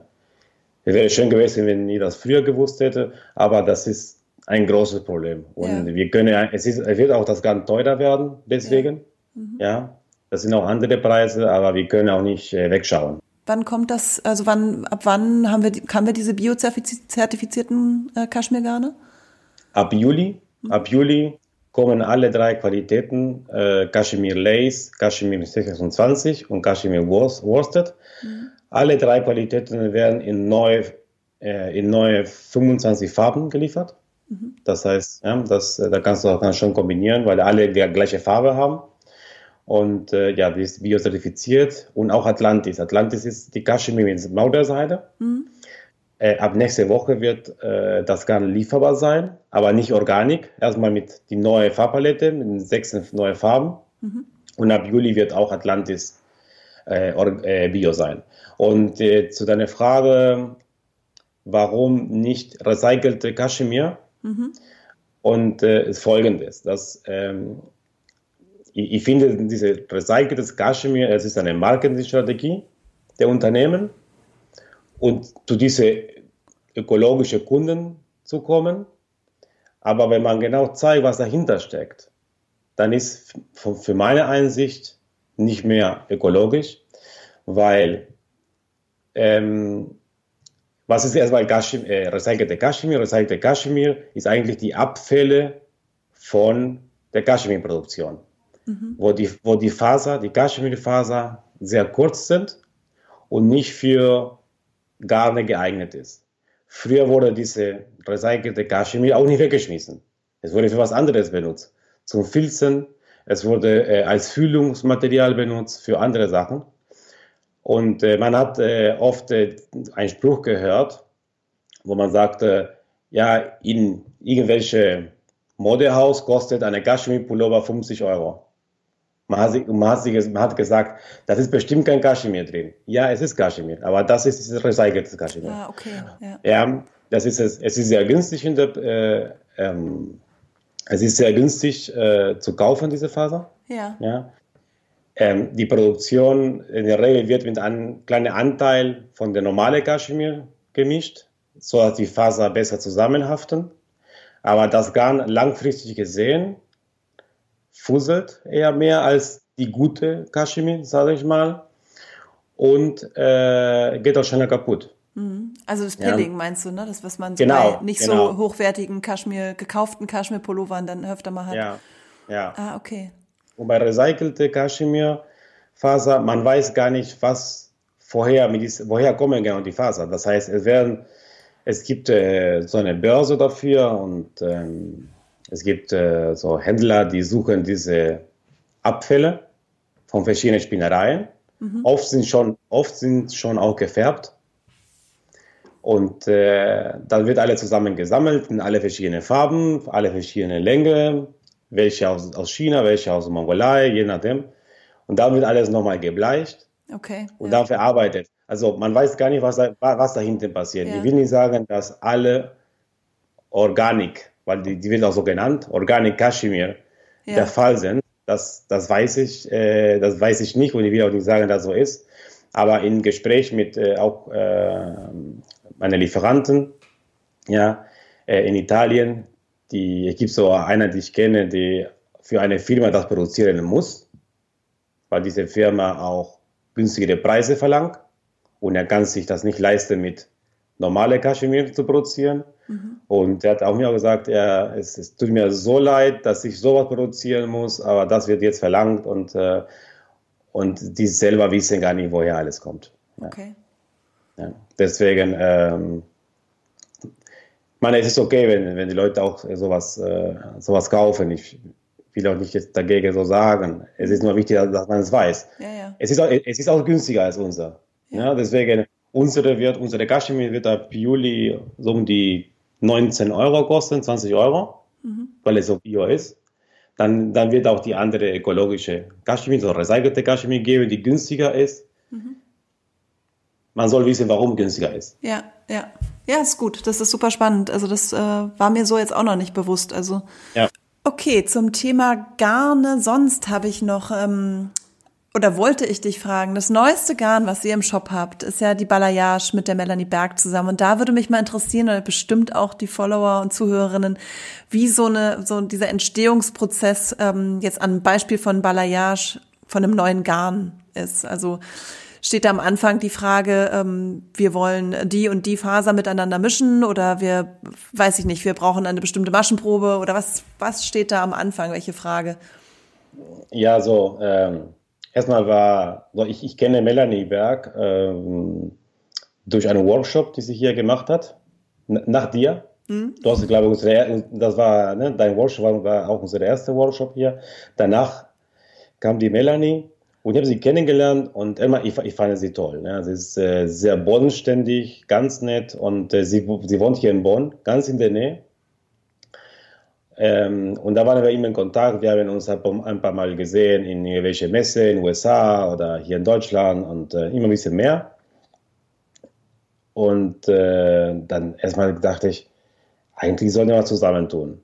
es wäre schön gewesen, wenn ich das früher gewusst hätte, aber das ist ein großes Problem. Und ja. wir können, es, ist, es wird auch das ganz teurer werden, deswegen. Ja. Mhm. ja. Das sind auch andere Preise, aber wir können auch nicht äh, wegschauen. Wann kommt das, also wann, ab wann haben wir, haben wir diese biozertifizierten äh, Kaschmirgarne? Ab Juli. Mhm. Ab Juli kommen alle drei Qualitäten, äh, Kashmir Lace, Kashmir 26 und Kashmir Worsted. Mhm. Alle drei Qualitäten werden in neue, äh, in neue 25 Farben geliefert. Mhm. Das heißt, ja, das, da kannst du auch schon kombinieren, weil alle die gleiche Farbe haben. Und äh, ja, die ist biozertifiziert und auch Atlantis. Atlantis ist die Kaschmir mit Mauderseide. Mhm. Äh, ab nächste Woche wird äh, das Garn lieferbar sein, aber nicht Organik. Erstmal mit die neue Farbpalette, mit sechs neuen Farben. Mhm. Und ab Juli wird auch Atlantis äh, äh, Bio sein. Und äh, zu deiner Frage, warum nicht recycelte Kaschmir? Mhm. Und äh, folgendes, dass ähm, ich, ich finde, diese recyceltes Kaschmir, es ist eine Marketingstrategie der Unternehmen und zu diese ökologischen Kunden zu kommen. Aber wenn man genau zeigt, was dahinter steckt, dann ist für meine Einsicht nicht mehr ökologisch, weil ähm, was ist erstmal äh, recycelte Kaschmir? Recycelte Kaschmir ist eigentlich die Abfälle von der Kaschmirproduktion mhm. wo, die, wo die Faser, die Kaschmirfaser sehr kurz sind und nicht für Garne geeignet ist. Früher wurde diese recycelte Kaschmir auch nicht weggeschmissen. Es wurde für was anderes benutzt. Zum Filzen, es wurde äh, als Fühlungsmaterial benutzt für andere Sachen. Und äh, man hat äh, oft äh, einen Spruch gehört, wo man sagte, ja, in irgendwelche Modehaus kostet eine Kaschmir-Pullover 50 Euro. Man hat, gesagt, das ist bestimmt kein Kaschmir drin. Ja, es ist Kaschmir, aber das ist recyceltes Kaschmir. Ah, okay. Ja. ja, das ist es. Es ist sehr günstig in der, äh, ähm, es ist sehr günstig äh, zu kaufen, diese Faser. Ja. ja. Ähm, die Produktion in der Regel wird mit einem kleinen Anteil von der normalen Kaschmir gemischt, so dass die Faser besser zusammenhaften. Aber das Garn langfristig gesehen fusselt eher mehr als die gute Kaschmir, sage ich mal. Und äh, geht auch schneller kaputt. Mhm. Also das Pilling ja. meinst du, ne? Das, was man genau, bei nicht genau. so hochwertigen Kaschmir, gekauften Kaschmir-Pullovern dann öfter mal hat. Ja, ja. Ah, okay. Und bei recycelte Kaschmir-Faser, man weiß gar nicht, was vorher, woher kommen genau die Faser. Das heißt, es werden, es gibt äh, so eine Börse dafür und ähm, es gibt äh, so Händler, die suchen diese Abfälle von verschiedenen Spinnereien. Mhm. Oft, sind schon, oft sind schon auch gefärbt. Und äh, dann wird alle zusammen gesammelt in alle verschiedenen Farben, alle verschiedene Länge, welche aus, aus China, welche aus Mongolei, je nachdem. Und dann wird alles nochmal gebleicht okay, und ja. dann verarbeitet. Also man weiß gar nicht, was, da, was dahinter passiert. Ja. Ich will nicht sagen, dass alle Organik weil die, die wird auch so genannt, Organic Kashmir, ja. der Fall sind. Das, das weiß ich, äh, das weiß ich nicht und ich will auch nicht sagen, dass so ist. Aber im Gespräch mit äh, auch äh, meinen Lieferanten, ja, äh, in Italien, die, es gibt so einer, die ich kenne, die für eine Firma das produzieren muss, weil diese Firma auch günstigere Preise verlangt und er kann sich das nicht leisten, mit normale Kaschmir zu produzieren. Mhm. Und er hat auch mir auch gesagt, ja, es, es, tut mir so leid, dass ich sowas produzieren muss, aber das wird jetzt verlangt und, äh, und die selber wissen gar nicht, woher alles kommt. Ja. Okay. Ja. Deswegen, ähm, meine, es ist okay, wenn, wenn die Leute auch sowas, äh, sowas kaufen. Ich will auch nicht jetzt dagegen so sagen. Es ist nur wichtig, dass man es weiß. Ja, ja. Es, ist auch, es ist auch günstiger als unser. Ja. ja deswegen, unsere wird, unsere Kaschmir wird ab Juli so um die 19 Euro kosten, 20 Euro, mhm. weil es so bio ist. Dann, dann wird auch die andere ökologische Kaschmir, so recycelte Kaschmir geben, die günstiger ist. Mhm. Man soll wissen, warum günstiger ist. Ja, ja. Ja, ist gut. Das ist super spannend. Also das äh, war mir so jetzt auch noch nicht bewusst. Also ja. Okay, zum Thema Garne sonst habe ich noch ähm, oder wollte ich dich fragen, das neueste Garn, was ihr im Shop habt, ist ja die Balayage mit der Melanie Berg zusammen. Und da würde mich mal interessieren, oder bestimmt auch die Follower und Zuhörerinnen, wie so eine, so dieser Entstehungsprozess ähm, jetzt an Beispiel von Balayage von einem neuen Garn ist. Also steht da am Anfang die Frage, ähm, wir wollen die und die Faser miteinander mischen oder wir, weiß ich nicht, wir brauchen eine bestimmte Maschenprobe oder was, was steht da am Anfang? Welche Frage? Ja, so, ähm, erstmal war, ich, ich kenne Melanie Berg ähm, durch einen Workshop, die sie hier gemacht hat, nach dir. Mhm. Du hast, glaube ich, das war, ne, dein Workshop war auch unser erster Workshop hier. Danach kam die Melanie und ich habe sie kennengelernt und immer, ich, ich fand sie toll. Ne? Sie ist äh, sehr bodenständig, ganz nett und äh, sie, sie wohnt hier in Bonn, ganz in der Nähe. Ähm, und da waren wir immer in Kontakt. Wir haben uns ein paar Mal gesehen in irgendwelche Messe in den USA oder hier in Deutschland und äh, immer ein bisschen mehr. Und äh, dann erstmal dachte ich, eigentlich sollen wir mal zusammentun.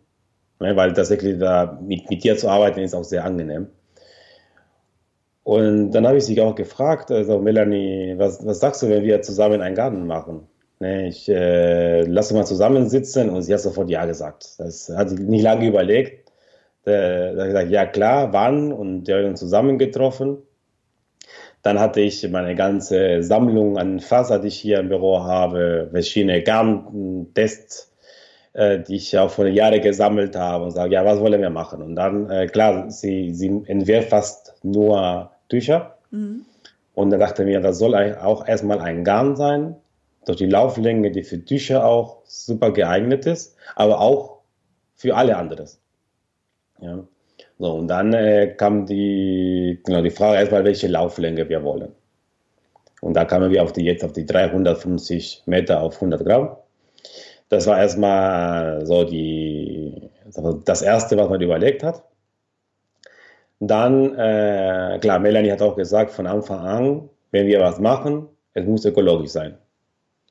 Ne? Weil tatsächlich da mit, mit dir zu arbeiten ist auch sehr angenehm. Und dann habe ich sie auch gefragt, also Melanie, was, was sagst du, wenn wir zusammen einen Garten machen? Ne, ich äh, lasse mal zusammensitzen und sie hat sofort Ja gesagt. Das hat sie nicht lange überlegt. Da hat gesagt, ja klar, wann? Und wir haben uns zusammengetroffen. Dann hatte ich meine ganze Sammlung an Faser, die ich hier im Büro habe, verschiedene Garntests, äh, die ich auch vor Jahren gesammelt habe und sage, ja, was wollen wir machen? Und dann, äh, klar, sie, sie entwirft fast nur Tücher. Mhm. Und er dachte mir, das soll auch erstmal ein Garn sein, durch die Lauflänge, die für Tücher auch super geeignet ist, aber auch für alle anderes. Ja. So, und dann äh, kam die, genau, die Frage erstmal, welche Lauflänge wir wollen. Und da kamen wir auf die, jetzt auf die 350 Meter auf 100 Gramm. Das war erstmal so die, das erste, was man überlegt hat. Dann, äh, klar, Melanie hat auch gesagt, von Anfang an, wenn wir was machen, es muss ökologisch sein.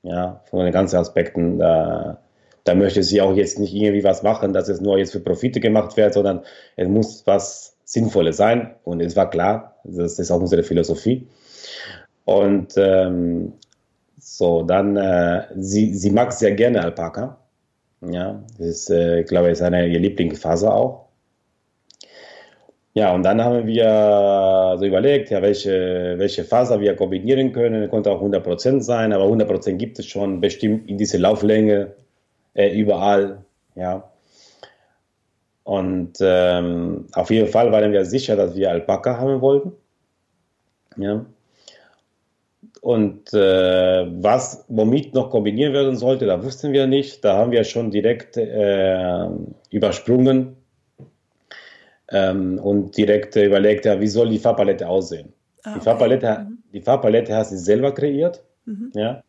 Ja, von den ganzen Aspekten. Da, da möchte sie auch jetzt nicht irgendwie was machen, dass es nur jetzt für Profite gemacht wird, sondern es muss was Sinnvolles sein. Und es war klar, das ist auch unsere Philosophie. Und ähm, so, dann, äh, sie, sie mag sehr gerne Alpaka. Ja, das ist, äh, ich glaube, ist eine ihr Lieblingsfaser auch. Ja, und dann haben wir so überlegt, ja, welche, welche Faser wir kombinieren können. Konnte auch 100% sein, aber 100% gibt es schon bestimmt in dieser Lauflänge äh, überall. Ja. Und ähm, auf jeden Fall waren wir sicher, dass wir Alpaka haben wollten. Ja. Und äh, was womit noch kombiniert werden sollte, da wussten wir nicht. Da haben wir schon direkt äh, übersprungen ähm, und direkt äh, überlegt, ja, wie soll die Farbpalette aussehen. Ah, die, Farbpalette, mhm. die Farbpalette hast du selber kreiert. Mhm. Ja?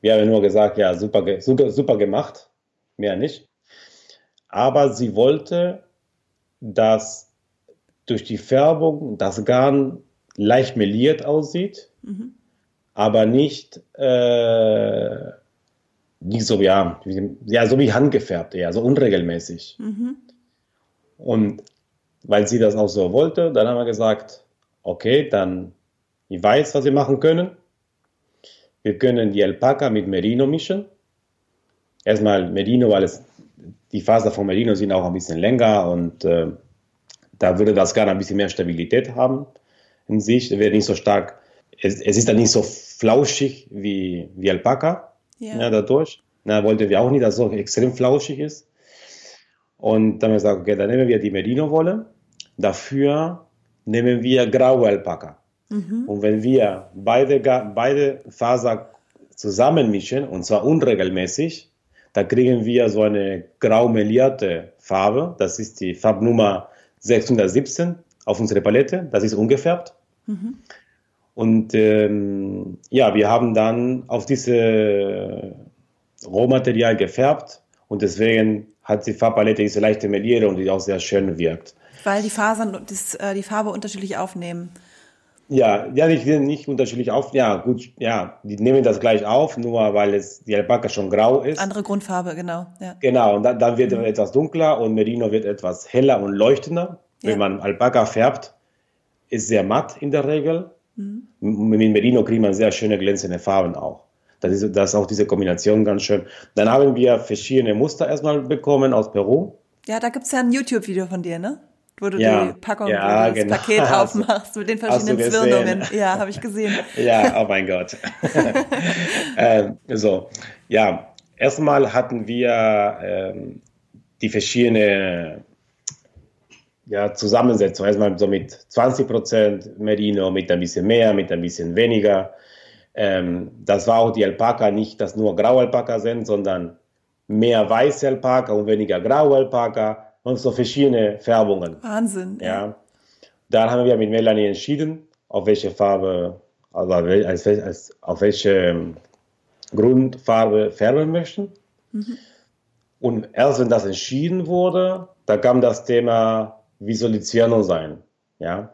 Wir haben nur gesagt, ja, super, super, super gemacht, mehr nicht. Aber sie wollte, dass durch die Färbung das Garn leicht meliert aussieht, mhm. aber nicht, äh, nicht so, ja, ja, so wie handgefärbt, eher so unregelmäßig. Mhm. Und weil sie das auch so wollte. Dann haben wir gesagt, okay, dann ich weiß, was wir machen können. Wir können die Alpaka mit Merino mischen. Erstmal Merino, weil es, die Faser von Merino sind auch ein bisschen länger und äh, da würde das Garn ein bisschen mehr Stabilität haben in sich. Es wird nicht so stark, es, es, ist dann nicht so flauschig wie, wie Alpaka ja. ja dadurch. Da wollten wir auch nicht, dass es so extrem flauschig ist. Und dann haben wir gesagt, okay, dann nehmen wir die Merino-Wolle Dafür nehmen wir graue Alpaka. Mhm. Und wenn wir beide, beide Faser zusammenmischen, und zwar unregelmäßig, da kriegen wir so eine grau melierte Farbe. Das ist die Farbnummer 617 auf unsere Palette. Das ist ungefärbt. Mhm. Und ähm, ja, wir haben dann auf diese Rohmaterial gefärbt und deswegen hat die Farbpalette diese leichte Meliere und die auch sehr schön wirkt. Weil die Fasern das, äh, die Farbe unterschiedlich aufnehmen. Ja, ja, nicht, nicht unterschiedlich auf. Ja, gut, ja, die nehmen das gleich auf, nur weil es die Alpaka schon grau ist. Andere Grundfarbe, genau. Ja. Genau, und dann, dann wird mhm. etwas dunkler und Merino wird etwas heller und leuchtender. Ja. Wenn man Alpaka färbt, ist sehr matt in der Regel. Mhm. Mit Merino kriegt man sehr schöne glänzende Farben auch. Das ist, das ist auch diese Kombination ganz schön. Dann haben wir verschiedene Muster erstmal bekommen aus Peru. Ja, da gibt es ja ein YouTube-Video von dir, ne? Wo du ja, die Packung, ja, das genau. Paket aufmachst mit den verschiedenen Zwirnungen. Ja, habe ich gesehen. ja, oh mein Gott. ähm, so, ja, erstmal hatten wir ähm, die verschiedenen ja, Zusammensetzungen. Erstmal so mit 20 Prozent Merino, mit ein bisschen mehr, mit ein bisschen weniger. Ähm, das war auch die Alpaka, nicht, dass nur graue Alpaka sind, sondern mehr weiße Alpaka und weniger graue Alpaka und so verschiedene Färbungen. Wahnsinn. Ja. Dann haben wir mit Melanie entschieden, auf welche Farbe, also als, als, auf welche ähm, Grundfarbe färben möchten. Mhm. Und erst wenn das entschieden wurde, da kam das Thema, wie soll die Zwirnung sein? Ja.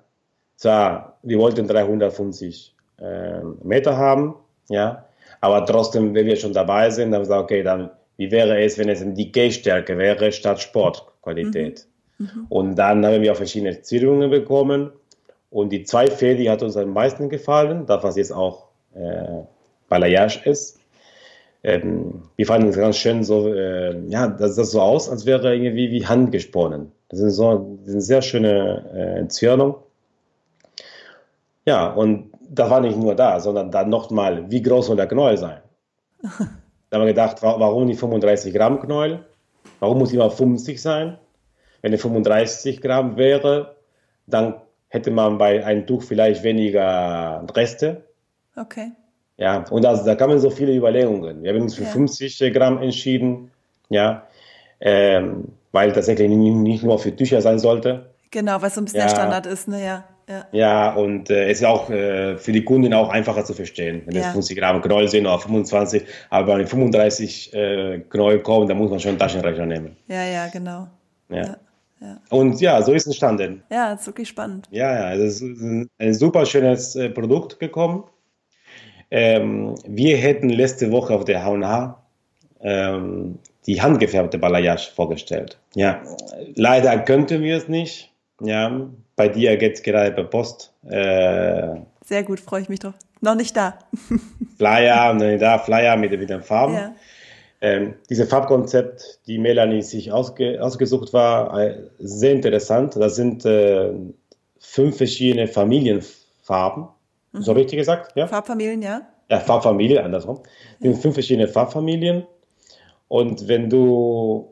Zwar, wir wollten 350 äh, Meter haben, ja, aber trotzdem, wenn wir schon dabei sind, dann haben wir okay, dann wie wäre es, wenn es eine Decay-Stärke wäre statt Sportqualität? Mhm. Und dann haben wir auch verschiedene Zwillingen bekommen. Und die zwei Fäden, die hat uns am meisten gefallen, das was jetzt auch äh, Balayage ist. Ähm, wir fanden es ganz schön so, äh, ja, das sah so aus, als wäre irgendwie wie handgesponnen. Das sind so, das sind sehr schöne äh, Zwirnung. Ja, und das war nicht nur da, sondern dann nochmal, wie groß soll der Knäuel sein? Da haben wir gedacht, warum die 35 Gramm Knäuel? Warum muss immer 50 sein? Wenn es 35 Gramm wäre, dann hätte man bei einem Tuch vielleicht weniger Reste. Okay. Ja, und das, da kamen so viele Überlegungen. Wir haben uns für ja. 50 Gramm entschieden, ja, ähm, weil tatsächlich nicht nur für Tücher sein sollte. Genau, was so ein bisschen ja. der Standard ist, ne, ja. Ja, ja und äh, es ist auch äh, für die Kunden auch einfacher zu verstehen, wenn ja. es 50 Gramm Knäuel sind oder 25, aber wenn 35 äh, Knäuel kommen, dann muss man schon einen Taschenrechner nehmen. Ja, ja, genau. Ja. ja. Und ja, so ist es entstanden. Ja, ist wirklich spannend. Ja, ja, es ist ein super schönes äh, Produkt gekommen. Ähm, wir hätten letzte Woche auf der H&H ähm, die handgefärbte Balayage vorgestellt. Ja, leider könnten wir es nicht. Ja, bei dir geht es gerade per Post. Äh, Sehr gut, freue ich mich drauf. Noch nicht da. Flyer, noch nicht da, Flyer mit, mit den Farben. Ja. Ähm, dieses Farbkonzept, die Melanie sich ausge, ausgesucht war, äh, sehr interessant. Das sind äh, fünf verschiedene Familienfarben. Mhm. So richtig gesagt? Ja? Farbfamilien, ja. Ja, Farbfamilie, andersrum. Das sind fünf verschiedene Farbfamilien. Und wenn du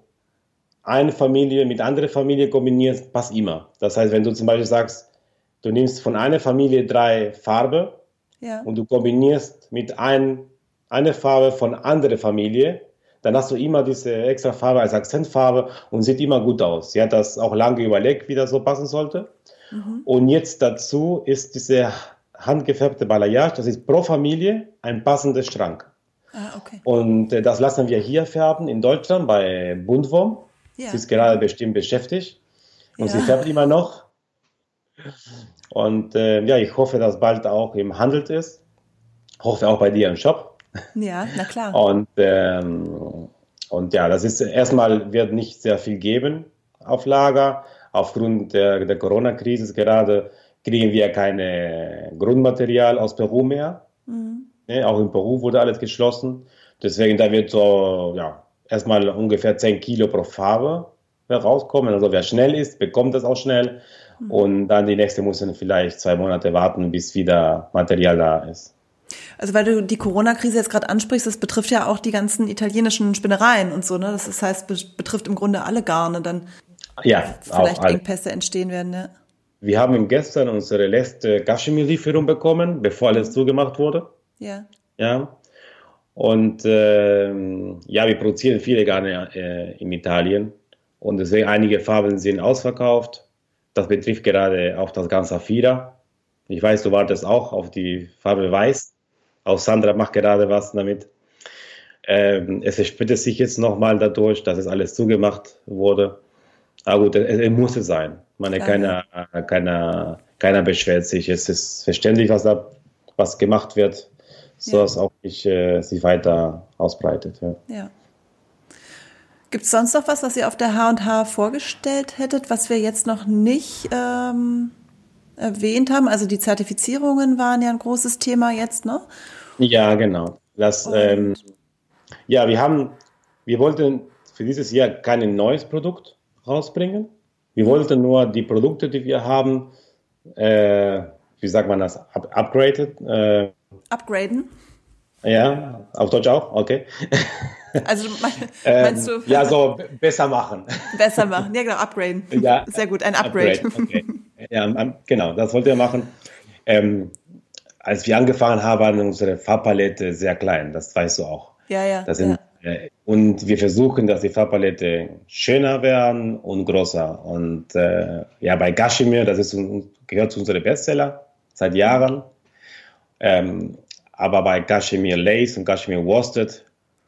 eine Familie mit anderer Familie kombinierst, passt immer. Das heißt, wenn du zum Beispiel sagst, du nimmst von einer Familie drei Farben ja. und du kombinierst mit ein, einer Farbe von anderer Familie, dann hast du immer diese extra Farbe als Akzentfarbe und sieht immer gut aus. Sie hat das auch lange überlegt, wie das so passen sollte. Mhm. Und jetzt dazu ist diese handgefärbte Balayage, das ist pro Familie ein passender Schrank. Ah, okay. Und äh, das lassen wir hier färben in Deutschland bei Bundwurm. Ja. Sie ist gerade bestimmt beschäftigt und ja. sie färbt immer noch. Und äh, ja, ich hoffe, dass bald auch im Handel ist. Hoffe auch bei dir im Shop. Ja, na klar. Und, ähm, und ja, das ist erstmal wird nicht sehr viel geben auf Lager. Aufgrund der, der Corona-Krise gerade kriegen wir keine Grundmaterial aus Peru mehr. Mhm. Ne, auch in Peru wurde alles geschlossen. Deswegen, da wird so, ja, erstmal ungefähr 10 Kilo pro Farbe rauskommen. Also wer schnell ist, bekommt das auch schnell. Mhm. Und dann die nächste muss dann vielleicht zwei Monate warten, bis wieder Material da ist. Also weil du die Corona-Krise jetzt gerade ansprichst, das betrifft ja auch die ganzen italienischen Spinnereien und so, ne? Das heißt, betrifft im Grunde alle Garne, dann ja, vielleicht Engpässe entstehen werden, ne? Wir haben gestern unsere letzte Kaschmir-Lieferung bekommen, bevor alles zugemacht wurde. Ja. Ja. Und äh, ja, wir produzieren viele Garne äh, in Italien und deswegen einige Farben sind ausverkauft. Das betrifft gerade auch das ganze Afira. Ich weiß, du wartest auch auf die Farbe Weiß. Auch Sandra macht gerade was damit. Ähm, es verspätet sich jetzt nochmal dadurch, dass es alles zugemacht wurde. Aber gut, es, es muss es sein. meine, keiner, keiner, keiner beschwert sich. Es ist verständlich, was da was gemacht wird, so dass auch nicht äh, sich weiter ausbreitet. Ja. ja. Gibt es sonst noch was, was ihr auf der H&H vorgestellt hättet, was wir jetzt noch nicht ähm, erwähnt haben? Also die Zertifizierungen waren ja ein großes Thema jetzt, ne? Ja, genau. Das, ähm, ja, wir haben, wir wollten für dieses Jahr kein neues Produkt rausbringen. Wir wollten nur die Produkte, die wir haben, äh, wie sagt man das, up upgraded? Äh, Upgraden? Ja, auf Deutsch auch? Okay. Also meinst du? Ähm, ja, so besser machen. Besser machen, ja genau, upgraden. Ja, Sehr gut, ein Upgrade. Upgrade okay. Ja, genau, das wollten wir machen. Ähm, als wir angefangen haben, war unsere Farbpalette sehr klein, das weißt du auch. Ja, ja. Das sind, ja. Äh, und wir versuchen, dass die Farbpalette schöner werden und größer. Und äh, ja, bei Gashimir, das ist, gehört zu unseren Bestseller seit Jahren. Ähm, aber bei Kashmir Lace und Kashmir Worsted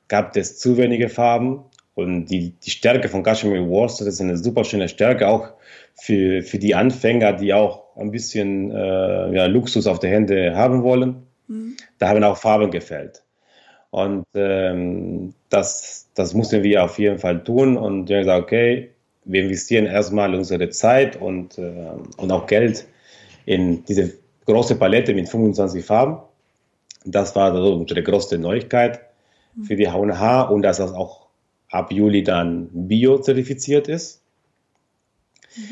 gab es zu wenige Farben. Und die, die Stärke von Kashmir Worsted ist eine super schöne Stärke, auch für, für die Anfänger, die auch ein bisschen äh, ja, Luxus auf der Hände haben wollen. Mhm. Da haben auch Farben gefällt. Und ähm, das, das mussten wir auf jeden Fall tun. Und wir haben gesagt, okay, wir investieren erstmal unsere Zeit und, äh, und auch Geld in diese große Palette mit 25 Farben. Das war so unsere größte Neuigkeit für die H&H und dass das auch ab Juli dann bio-zertifiziert ist. Mhm.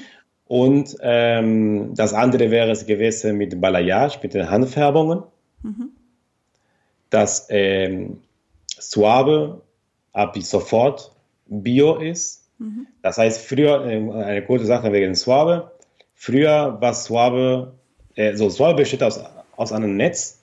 Und ähm, das andere wäre es gewesen mit Balayage, mit den Handfärbungen. Mhm. Das ähm, Suave ab sofort bio ist. Mhm. Das heißt, früher, äh, eine gute Sache wegen Suave, früher war Suave, äh, so Suave besteht aus, aus einem Netz.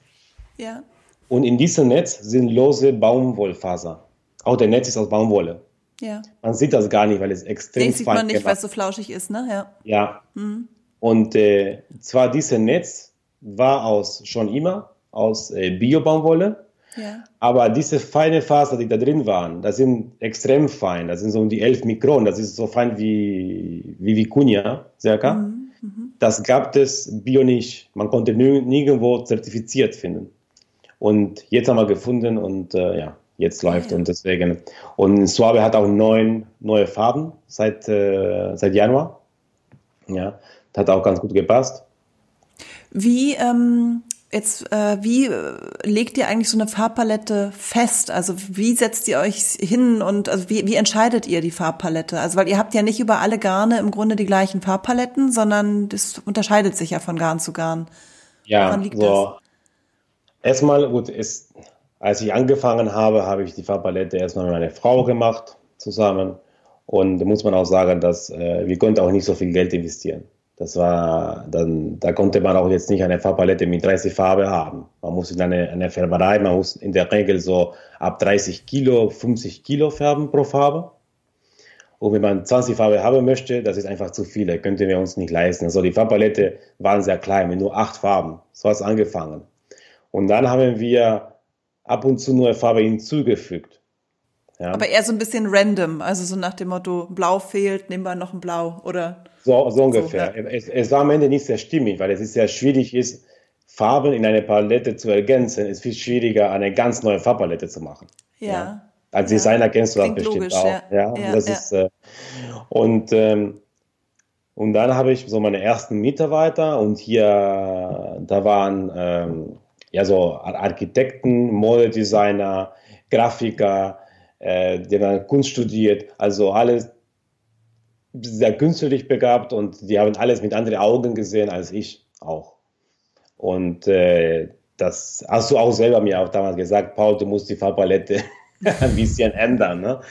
Ja. Und in diesem Netz sind lose Baumwollfaser. Auch der Netz ist aus Baumwolle. Ja. Man sieht das gar nicht, weil es extrem nee, sieht man nicht, weil es so flauschig ist, ne? Ja. Ja. Mhm. Und äh, zwar dieses Netz war aus schon immer aus äh, Bio-Baumwolle. Ja. Aber diese feine Faser, die da drin waren, das sind extrem fein. Das sind so um die 11 Mikron. Das ist so fein wie, wie Vicuña, circa. Mhm. Das gab es Bio nicht. Man konnte nirgendwo zertifiziert finden. Und jetzt haben wir gefunden und äh, ja, jetzt läuft ja. und deswegen. Und Suave hat auch neun neue Farben seit, äh, seit Januar. Ja, das hat auch ganz gut gepasst. Wie, ähm, jetzt, äh, wie äh, legt ihr eigentlich so eine Farbpalette fest? Also wie setzt ihr euch hin und also wie, wie entscheidet ihr die Farbpalette? Also weil ihr habt ja nicht über alle Garne im Grunde die gleichen Farbpaletten, sondern das unterscheidet sich ja von Garn zu Garn. Ja, so. Das? Erstmal, gut, ist, als ich angefangen habe, habe ich die Farbpalette erstmal mit meiner Frau gemacht, zusammen. Und da muss man auch sagen, dass äh, wir konnten auch nicht so viel Geld investieren. Das war, dann, da konnte man auch jetzt nicht eine Farbpalette mit 30 Farben haben. Man muss in eine, eine Färberei, man muss in der Regel so ab 30 Kilo, 50 Kilo färben pro Farbe. Und wenn man 20 Farben haben möchte, das ist einfach zu viele, könnten wir uns nicht leisten. Also die Farbpalette waren sehr klein, mit nur acht Farben. So hat es angefangen. Und dann haben wir ab und zu neue Farbe hinzugefügt. Ja. Aber eher so ein bisschen random, also so nach dem Motto, Blau fehlt, nehmen wir noch ein Blau, oder? So, so ungefähr. So, ja. es, es, war am Ende nicht sehr stimmig, weil es ist sehr schwierig ist, Farben in eine Palette zu ergänzen, ist viel schwieriger, eine ganz neue Farbpalette zu machen. Ja. ja. Als Designer kennst du das bestimmt logisch, auch. Ja, das Ist, äh, und, ähm, und dann habe ich so meine ersten Mitarbeiter und hier, da waren ähm, ja, so Architekten, Modedesigner, Grafiker, äh, die dann Kunst studiert, also alles sehr künstlich begabt und die haben alles mit anderen Augen gesehen als ich auch. Und äh, das hast du auch selber mir auch damals gesagt, Paul, du musst die Farbpalette ein bisschen ändern, ne?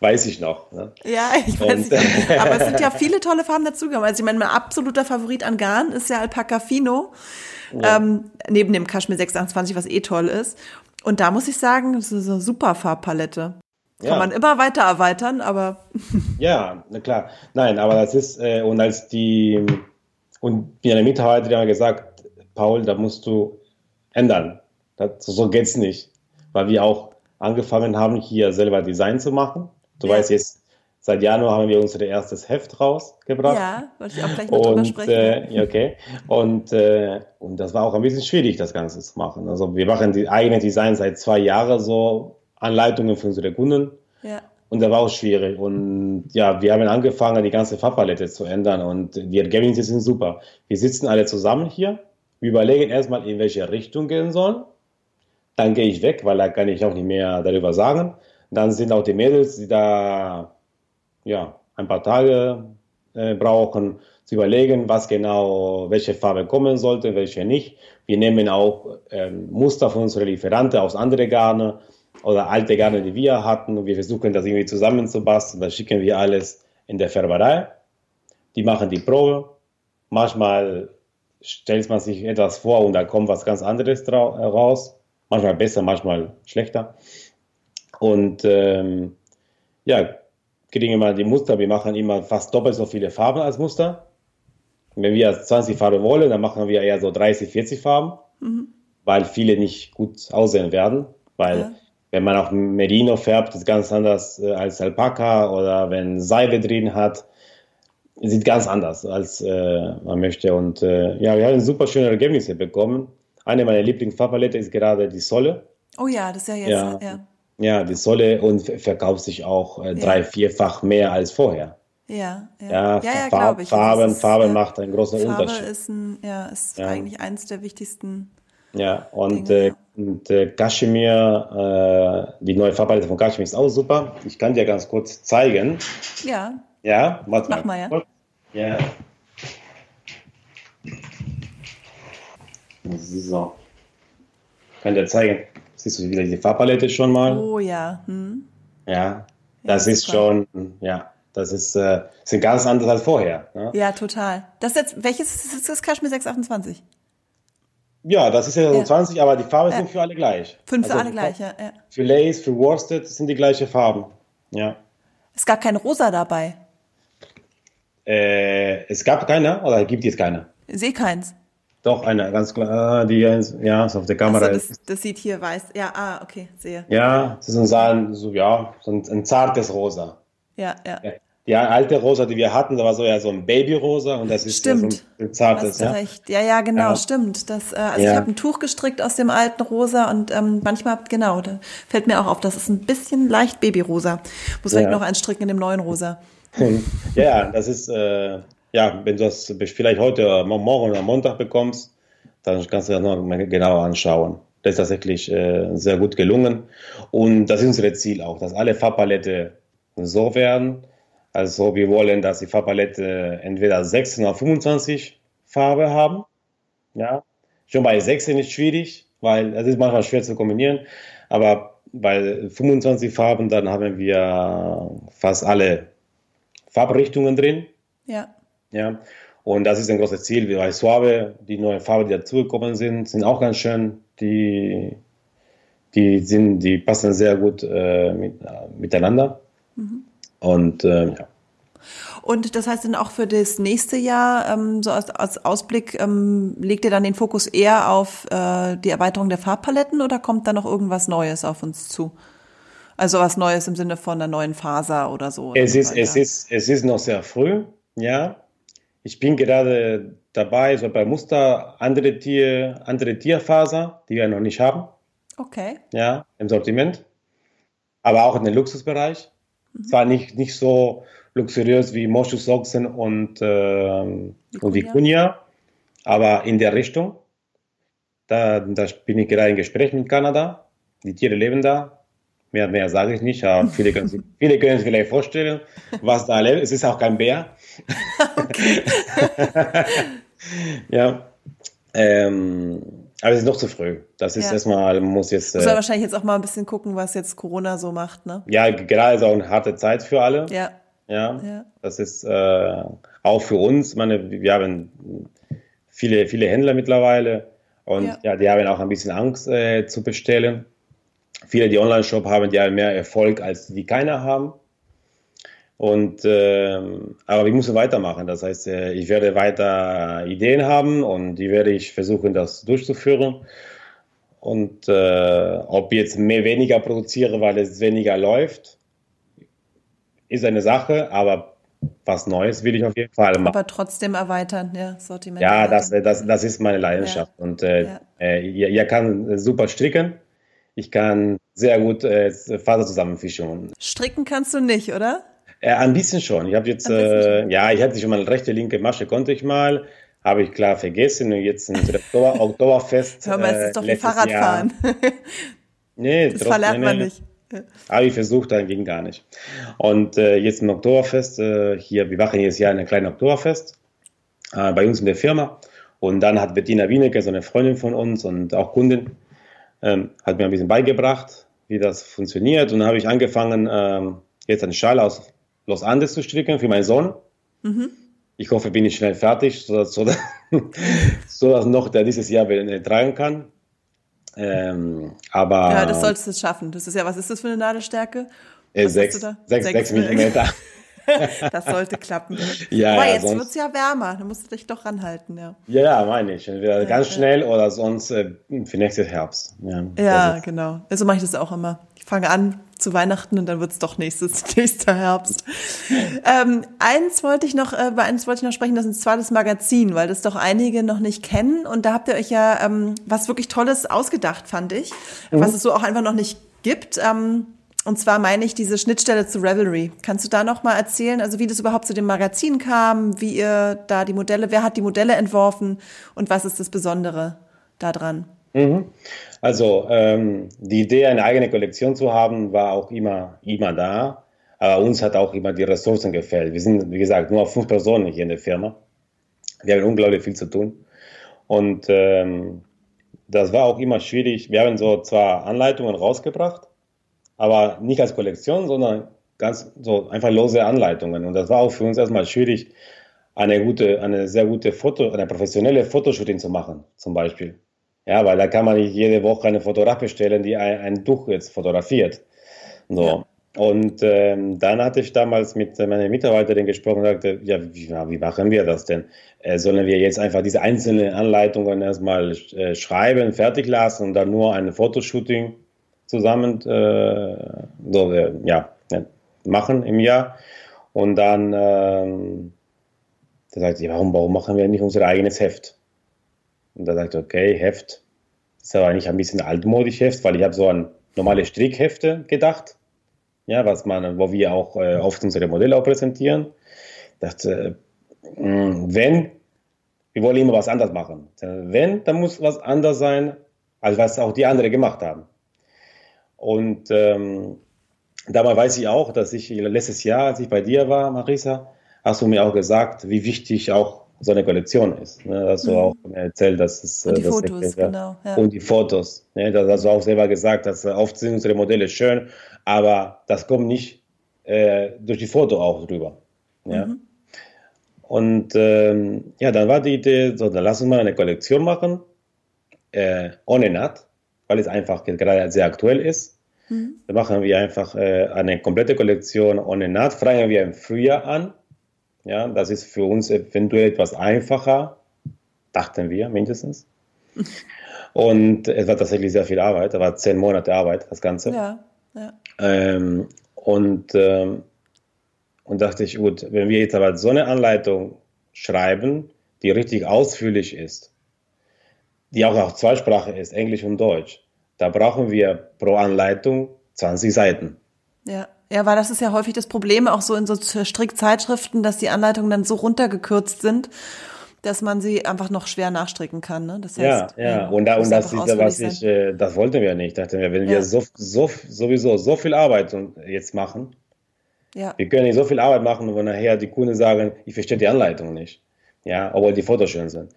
Weiß ich noch. Ne? Ja, ich weiß und, nicht. Aber es sind ja viele tolle Farben dazugekommen. Also ich meine, mein absoluter Favorit an Garn ist ja Alpaca Fino. Ja. Ähm, neben dem Kaschmir 628, was eh toll ist. Und da muss ich sagen, das ist eine super Farbpalette. Kann ja. man immer weiter erweitern, aber. ja, na klar. Nein, aber das ist, äh, und als die, und wie eine Mitarbeiter die haben gesagt, Paul, da musst du ändern. Das, so geht's nicht. Weil wir auch angefangen haben, hier selber Design zu machen. Du ja. weißt jetzt, seit Januar haben wir unser erstes Heft rausgebracht. Ja, wollte ich auch gleich noch drüber sprechen. Äh, okay. Und, äh, und das war auch ein bisschen schwierig, das Ganze zu machen. Also wir machen die eigene Design seit zwei Jahren so, Anleitungen für unsere Kunden. Ja. Und das war auch schwierig. Und ja, wir haben angefangen, die ganze Farbpalette zu ändern und die Ergebnisse sind super. Wir sitzen alle zusammen hier, wir überlegen erstmal, in welche Richtung gehen sollen dann gehe ich weg, weil da kann ich auch nicht mehr darüber sagen. Dann sind auch die Mädels, die da ja, ein paar Tage äh, brauchen, zu überlegen, was genau, welche Farbe kommen sollte, welche nicht. Wir nehmen auch ähm, Muster von unseren Lieferanten aus anderen Garne oder alte Garne, die wir hatten. Und wir versuchen das irgendwie zusammenzubasteln. Dann schicken wir alles in der Färberei. Die machen die Probe. Manchmal stellt man sich etwas vor und da kommt was ganz anderes raus manchmal besser, manchmal schlechter. Und ähm, ja, kriegen immer die Muster. Wir machen immer fast doppelt so viele Farben als Muster. Wenn wir 20 Farben wollen, dann machen wir eher so 30, 40 Farben, mhm. weil viele nicht gut aussehen werden. Weil ja. Wenn man auch Merino färbt, ist ganz anders äh, als Alpaka oder wenn Seide drin hat, sieht ganz anders als äh, man möchte. Und äh, ja, wir haben super schöne Ergebnisse bekommen. Eine meiner Lieblingsfarbpalette ist gerade die Solle. Oh ja, das ist ja jetzt, ja. ja. Ja, die Solle und verkauft sich auch äh, drei, ja. vierfach mehr als vorher. Ja, ja, ja, ja, ja Farb, ich. Farben, ist, Farben macht einen großen Farbe Unterschied. Farbe ist, ein, ja, ist eigentlich eins der wichtigsten. Ja, und, Dinge, äh, und äh, Kaschmir, äh, die neue Farbpalette von Kaschmir ist auch super. Ich kann dir ganz kurz zeigen. Ja. Ja, mach mal. mal ja. Ja. So. Kann dir zeigen. Siehst du wieder die Farbpalette schon mal? Oh ja. Hm. Ja, das ja, ist schon, ja, das ist, äh, sind ganz anders als vorher. Ne? Ja, total. Das jetzt, welches ist das Kaschmir 628? Ja, das ist ja, ja. 20, aber die Farben ja. sind für alle gleich. Fünf also für alle gleich, ja. Für Lace, für Worsted sind die gleichen Farben. Ja. Es gab kein Rosa dabei. Äh, es gab keiner oder gibt es keiner? Ich sehe keins. Doch, eine, ganz klar, ah, die ja, ist auf der Kamera. Also das, das, sieht hier weiß. Ja, ah, okay, sehe. Ja, das ist ein, so, ja, so ein, ein zartes Rosa. Ja, ja. Die alte Rosa, die wir hatten, da war so ja so ein Babyrosa und das ist stimmt. so ein, zartes. ja? recht. Ja, ja, genau, ja. stimmt. Das, äh, also ja. ich habe ein Tuch gestrickt aus dem alten Rosa und ähm, manchmal, genau, da fällt mir auch auf, das ist ein bisschen leicht Babyrosa. Muss vielleicht noch ein stricken in dem neuen Rosa. ja, das ist, äh, ja, wenn du das vielleicht heute, morgen oder Montag bekommst, dann kannst du das noch mal genauer anschauen. Das ist tatsächlich äh, sehr gut gelungen. Und das ist unser Ziel auch, dass alle Farbpalette so werden. Also wir wollen, dass die Farbpalette entweder 16 oder 25 Farbe haben. Ja, schon bei 16 ist schwierig, weil es ist manchmal schwer zu kombinieren. Aber bei 25 Farben, dann haben wir fast alle Farbrichtungen drin. Ja. Ja, und das ist ein großes Ziel. Wie bei Suave, die neuen Farben, die dazugekommen sind, sind auch ganz schön. Die, die, sind, die passen sehr gut äh, mit, äh, miteinander. Mhm. Und äh, ja. Und das heißt dann auch für das nächste Jahr, ähm, so als, als Ausblick, ähm, legt ihr dann den Fokus eher auf äh, die Erweiterung der Farbpaletten oder kommt da noch irgendwas Neues auf uns zu? Also was Neues im Sinne von einer neuen Faser oder so? Es, ist, es, ist, es ist noch sehr früh, ja. Ich bin gerade dabei, so bei Muster andere, Tier, andere Tierfaser, die wir noch nicht haben. Okay. Ja, im Sortiment. Aber auch in den Luxusbereich. Mhm. Zwar nicht, nicht so luxuriös wie Moschus Ochsen und, äh, und Vicuña, aber in der Richtung. Da, da bin ich gerade im Gespräch mit Kanada. Die Tiere leben da. Mehr, mehr sage ich nicht, aber viele können, sich, viele können sich vielleicht vorstellen, was da lebt. Es ist auch kein Bär. ja. Ähm, aber es ist noch zu früh. Das ist ja. erstmal, muss jetzt. Muss äh, wahrscheinlich jetzt auch mal ein bisschen gucken, was jetzt Corona so macht, ne? Ja, gerade ist auch eine harte Zeit für alle. Ja. Ja. ja. Das ist äh, auch für uns. Ich meine, wir haben viele, viele Händler mittlerweile Und ja. ja, die haben auch ein bisschen Angst äh, zu bestellen. Viele, die Online-Shop haben, die haben mehr Erfolg, als die keiner haben. Und äh, aber wir müssen weitermachen. Das heißt, äh, ich werde weiter Ideen haben und die werde ich versuchen, das durchzuführen. Und äh, ob ich jetzt mehr weniger produziere, weil es weniger läuft, ist eine Sache, aber was Neues will ich auf jeden Fall machen. Aber trotzdem erweitern, ja, Sortiment. Ja, das, das, das ist meine Leidenschaft. Ja. Und äh, ja. äh, ihr, ihr kann super stricken. Ich kann sehr gut äh, Faser zusammenfischen. Stricken kannst du nicht, oder? Äh, ein bisschen schon. Ich habe jetzt, äh, ja, ich hatte schon mal eine rechte, linke Masche, konnte ich mal. Habe ich klar vergessen und jetzt ein Oktober, Oktoberfest. Hör mal, es ist doch wie Fahrradfahren. nee, das verlernt man nicht. Habe ich versucht, dann ging gar nicht. Und äh, jetzt im Oktoberfest, äh, hier, wir machen jedes Jahr ein kleines Oktoberfest äh, bei uns in der Firma. Und dann hat Bettina Wienecke, so eine Freundin von uns und auch Kundin, ähm, hat mir ein bisschen beigebracht, wie das funktioniert. Und dann habe ich angefangen, ähm, jetzt eine Schale aus Los Andes zu stricken für meinen Sohn. Mhm. Ich hoffe, bin ich schnell fertig, sodass, sodass, sodass noch der dieses Jahr tragen kann. Ähm, aber ja, das solltest du schaffen. Das ist ja, was ist das für eine Nadelstärke? Äh, sechs, sechs, sechs Millimeter. das sollte klappen. Ja, Aber ja, jetzt wird es ja wärmer, da musst du dich doch ranhalten, ja. Ja, ja meine ich. Entweder ja, ganz schnell oder sonst äh, für nächstes Herbst. Ja, ja genau. So also mache ich das auch immer. Ich fange an zu Weihnachten und dann wird es doch nächstes, nächster Herbst. ähm, eins wollte ich noch, äh, bei eins wollte ich noch sprechen, das ist zwar das Magazin, weil das doch einige noch nicht kennen und da habt ihr euch ja ähm, was wirklich Tolles ausgedacht, fand ich, mhm. was es so auch einfach noch nicht gibt. Ähm, und zwar meine ich diese Schnittstelle zu Revelry. Kannst du da noch mal erzählen, also wie das überhaupt zu dem Magazin kam, wie ihr da die Modelle, wer hat die Modelle entworfen und was ist das Besondere daran? Mhm. Also ähm, die Idee, eine eigene Kollektion zu haben, war auch immer, immer da. Aber uns hat auch immer die Ressourcen gefällt. Wir sind, wie gesagt, nur fünf Personen hier in der Firma. Wir haben unglaublich viel zu tun. Und ähm, das war auch immer schwierig. Wir haben so zwar Anleitungen rausgebracht, aber nicht als Kollektion, sondern ganz so einfach lose Anleitungen. Und das war auch für uns erstmal schwierig, eine gute, eine sehr gute Foto, eine professionelle Fotoshooting zu machen, zum Beispiel. Ja, weil da kann man nicht jede Woche eine Fotograf bestellen, die ein, ein Tuch jetzt fotografiert. So. Ja. Und ähm, dann hatte ich damals mit meiner Mitarbeiterin gesprochen und sagte, ja, wie, wie machen wir das denn? Äh, sollen wir jetzt einfach diese einzelnen Anleitungen erstmal äh, schreiben, fertig lassen und dann nur ein Fotoshooting zusammen äh, so, äh, ja, machen im Jahr? Und dann ähm, da sagt sie, warum, warum machen wir nicht unser eigenes Heft? Und da sagt er, okay, Heft. Ist aber eigentlich ein bisschen altmodisch Heft, weil ich habe so an normale Strickhefte gedacht. Ja, was man, wo wir auch äh, oft unsere Modelle auch präsentieren. Ich dachte, äh, wenn, wir wollen immer was anderes machen. Wenn, dann muss was anders sein, als was auch die anderen gemacht haben. Und ähm, dabei weiß ich auch, dass ich letztes Jahr, als ich bei dir war, Marisa, hast du mir auch gesagt, wie wichtig auch so eine Kollektion ist. Ne? Hast du mhm. auch erzählt, dass es. Und die das Fotos, ist, genau. Ja. Und die Fotos. Ne? Das hast du auch selber gesagt, dass oft sind unsere Modelle schön, aber das kommt nicht äh, durch die Foto auch drüber. Ja? Mhm. Und ähm, ja, dann war die Idee, so, dann lass uns mal eine Kollektion machen, äh, ohne Naht, weil es einfach gerade sehr aktuell ist. Mhm. Dann machen wir einfach äh, eine komplette Kollektion ohne Naht, fragen wir im Frühjahr an ja, das ist für uns eventuell etwas einfacher, dachten wir mindestens. Und es war tatsächlich sehr viel Arbeit, war zehn Monate Arbeit, das Ganze. Ja, ja. Ähm, und, ähm, und dachte ich, gut, wenn wir jetzt aber so eine Anleitung schreiben, die richtig ausführlich ist, die auch auf Zweisprache ist, Englisch und Deutsch, da brauchen wir pro Anleitung 20 Seiten. Ja. Ja, weil das ist ja häufig das Problem auch so in so Strickzeitschriften, dass die Anleitungen dann so runtergekürzt sind, dass man sie einfach noch schwer nachstricken kann. Ne? Das heißt, ja, ja, und, da, und das ist was ich, äh, das wollten wir nicht. Dachten wir, wenn ja. wir so, so, sowieso so viel Arbeit jetzt machen, ja. wir können nicht so viel Arbeit machen, wo nachher die Kunden sagen, ich verstehe die Anleitung nicht. Ja, obwohl die Fotos schön sind.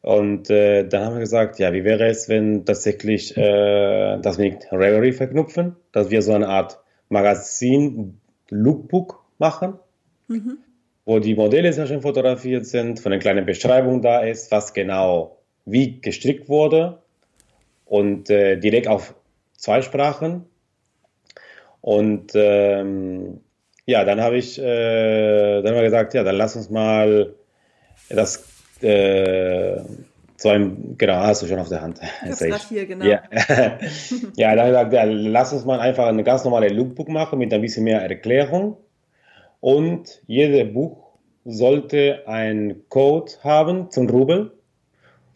Und äh, dann haben wir gesagt, ja, wie wäre es, wenn tatsächlich äh, das mit Reverie verknüpfen, dass wir so eine Art Magazin Lookbook machen, mhm. wo die Modelle sehr schön fotografiert sind, von einer kleinen Beschreibung da ist, was genau wie gestrickt wurde und äh, direkt auf zwei Sprachen. Und ähm, ja, dann habe ich, äh, dann wir gesagt, ja, dann lass uns mal das äh, so ein, genau, hast du schon auf der Hand. Das ist hier, genau. Ja, ja dann ich gesagt, ja, lass uns mal einfach eine ganz normale Lookbook machen mit ein bisschen mehr Erklärung. Und jedes Buch sollte einen Code haben zum Rubel.